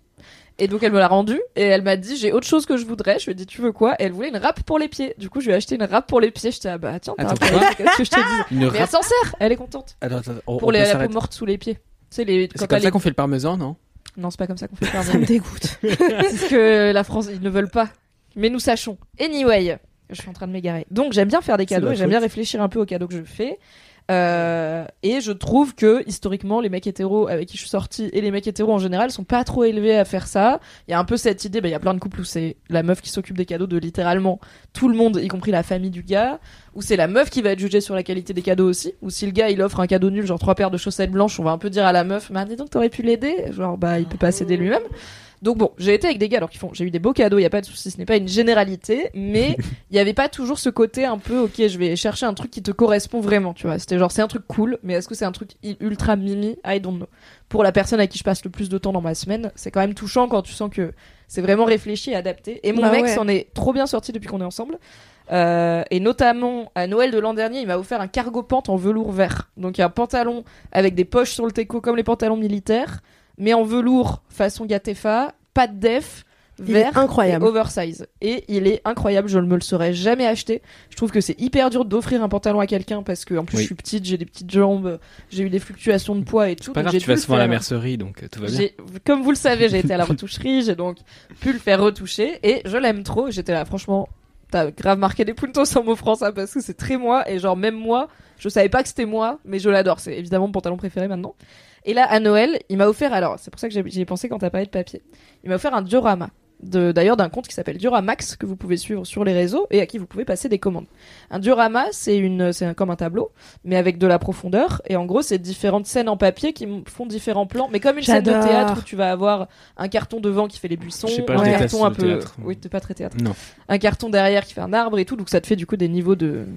Et donc elle me l'a rendu et elle m'a dit j'ai autre chose que je voudrais. Je lui ai dit tu veux quoi? Et elle voulait une râpe pour les pieds. Du coup je lui ai acheté une râpe pour les pieds. J'étais ah bah tiens t'as Attends, quoi? qu'est-ce que je te dis Une Mais elle râpe? s'en sert, elle est contente. Attends, attends, on- Pour on les, la peau s'arrêter. morte sous les pieds. Tu sais les. quand C'est comme ça les- qu'on fait le parmesan, non? Non c'est pas comme ça qu'on fait le Ça me dégoûte. C'est ce que la France ils ne veulent pas. Mais nous sachons. Anyway, je suis en train de m'égarer. Donc j'aime bien faire des C'est cadeaux et j'aime faute. bien réfléchir un peu aux cadeaux que je fais. Euh, et je trouve que historiquement les mecs hétéros avec qui je suis sortie et les mecs hétéros en général sont pas trop élevés à faire ça. Il y a un peu cette idée, bah, il y a plein de couples où c'est la meuf qui s'occupe des cadeaux de littéralement tout le monde, y compris la famille du gars, où c'est la meuf qui va être jugée sur la qualité des cadeaux aussi, ou si le gars il offre un cadeau nul, genre trois paires de chaussettes blanches, on va un peu dire à la meuf, bah dis donc t'aurais pu l'aider, genre bah il peut pas s'aider lui-même. Donc bon, j'ai été avec des gars alors qu'ils font, j'ai eu des beaux cadeaux, il y a pas de souci, ce n'est pas une généralité, mais il y avait pas toujours ce côté un peu ok, je vais chercher un truc qui te correspond vraiment, tu vois. C'était genre c'est un truc cool, mais est-ce que c'est un truc ultra mimi I don't know. Pour la personne à qui je passe le plus de temps dans ma semaine, c'est quand même touchant quand tu sens que c'est vraiment réfléchi et adapté. Et mon Bah mec ouais. s'en est trop bien sorti depuis qu'on est ensemble. Euh, et notamment à Noël de l'an dernier, il m'a offert un cargo pant en velours vert. Donc il y a un pantalon avec des poches sur le teco comme les pantalons militaires, mais en velours façon Gatefa, pas de def, vert, incroyable. et oversize. Et il est incroyable, je ne me le serais jamais acheté. Je trouve que c'est hyper dur d'offrir un pantalon à quelqu'un parce que en plus Oui. je suis petite, j'ai des petites jambes, j'ai eu des fluctuations de poids et tout. Pas donc grave, tu vas souvent à la mercerie, donc euh, tout va bien. Comme vous le savez, j'ai été à la retoucherie, j'ai donc pu le faire retoucher et je l'aime trop. J'étais là, franchement, t'as grave marqué des puntos en m'offrant ça parce que c'est très moi et genre même moi, je savais pas que c'était moi, mais je l'adore. C'est évidemment mon pantalon préféré maintenant. Et là, à Noël, il m'a offert, alors c'est pour ça que j'ai- j'y ai pensé quand t'as parlé de papier, il m'a offert un diorama. D'ailleurs d'un compte qui s'appelle Dioramax que vous pouvez suivre sur les réseaux et à qui vous pouvez passer des commandes. Un diorama, c'est une, c'est un- comme un tableau, mais avec de la profondeur. Et en gros, c'est différentes scènes en papier qui font différents plans, mais comme une scène de théâtre où tu vas avoir un carton devant qui fait les buissons, Je sais pas, un carton un peu, théâtre. oui, t'es pas très théâtre, Non. un carton derrière qui fait un arbre et tout, donc ça te fait du coup des niveaux de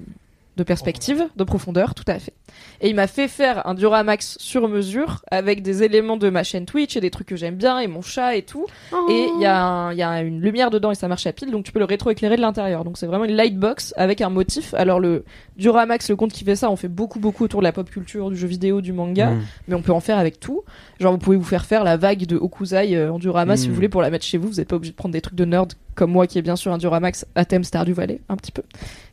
de perspective, de profondeur, tout à fait. Et il m'a fait faire un Duramax sur mesure avec des éléments de ma chaîne Twitch et des trucs que j'aime bien et mon chat et tout. Et il y, a y a une lumière dedans et ça marche à pile, donc tu peux le rétroéclairer de l'intérieur. Donc c'est vraiment une lightbox avec un motif. Alors le Duramax, le compte qui fait ça, on fait beaucoup beaucoup autour de la pop culture, du jeu vidéo, du manga, Mm. mais on peut en faire avec tout. Genre vous pouvez vous faire faire la vague de Okuzai euh, en Durama si Mm. vous voulez pour la mettre chez vous. Vous n'êtes pas obligé de prendre des trucs de nerd comme moi qui est bien sûr un Duramax à thème Stardew Valley, un petit peu,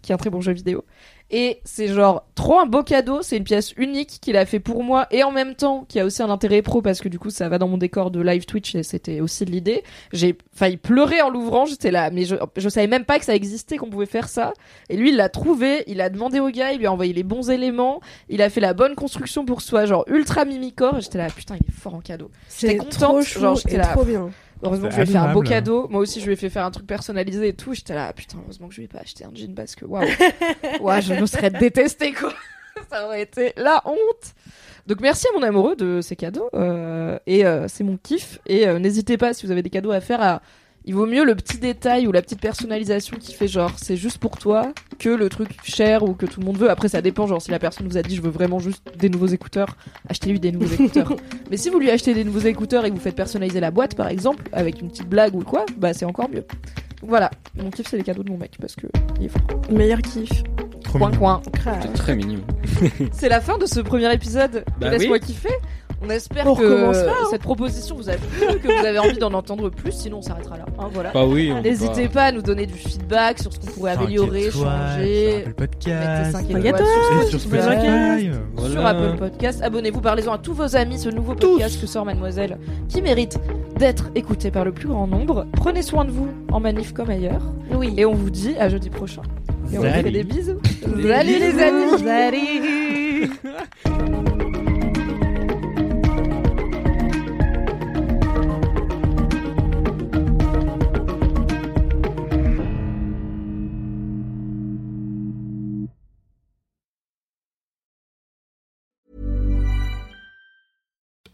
qui est un très bon jeu vidéo. Et c'est genre trop un beau cadeau, c'est une pièce unique qu'il a fait pour moi et en même temps qui a aussi un intérêt pro parce que du coup ça va dans mon décor de live Twitch et c'était aussi l'idée. J'ai failli pleurer en l'ouvrant, j'étais là, mais je, je savais même pas que ça existait, qu'on pouvait faire ça. Et lui il l'a trouvé, il a demandé au gars, il lui a envoyé les bons éléments, il a fait la bonne construction pour soit genre ultra mimicore. Et J'étais là, putain il est fort en cadeau. C'est j'étais contente, trop genre, j'étais là. trop bien. Heureusement que je lui ai fait un beau cadeau. Moi aussi, je lui ai fait faire un truc personnalisé et tout. J'étais là, putain, heureusement que je lui ai pas acheté un jean parce que waouh, je me serais détesté quoi. Ça aurait été la honte. Donc merci à mon amoureux de ces cadeaux euh, et euh, c'est mon kiff. Et euh, n'hésitez pas si vous avez des cadeaux à faire à il vaut mieux le petit détail ou la petite personnalisation qui fait genre c'est juste pour toi que le truc cher ou que tout le monde veut. Après ça dépend genre si la personne vous a dit je veux vraiment juste des nouveaux écouteurs, achetez-lui des nouveaux écouteurs. Mais si vous lui achetez des nouveaux écouteurs et que vous faites personnaliser la boîte par exemple avec une petite blague ou quoi, bah c'est encore mieux. Donc voilà, mon kiff c'est les cadeaux de mon mec parce que il est fort. Meilleur kiff. Trop Coin mignon. coin. Crave. C'est très mignon. C'est la fin de ce premier épisode. de Bah Laisse-moi oui. kiffer. On espère On que recommencera, hein. cette proposition vous a plu, que vous avez envie d'en entendre plus, sinon on s'arrêtera là. Hein, voilà. Bah oui. N'hésitez pas à nous donner du feedback sur ce qu'on pourrait améliorer, changer. sur Apple Podcast, Mettez 5 Cinq étoiles étoiles, sur Apple Podcast. Abonnez-vous, parlez-en à tous vos amis, ce nouveau podcast que sort Mademoiselle, qui mérite d'être écouté par le plus grand nombre. Prenez soin de vous en manif comme ailleurs. Oui. Et on vous dit à jeudi prochain. Et on vous fait Salut. des bisous. Salut les amis. Salut.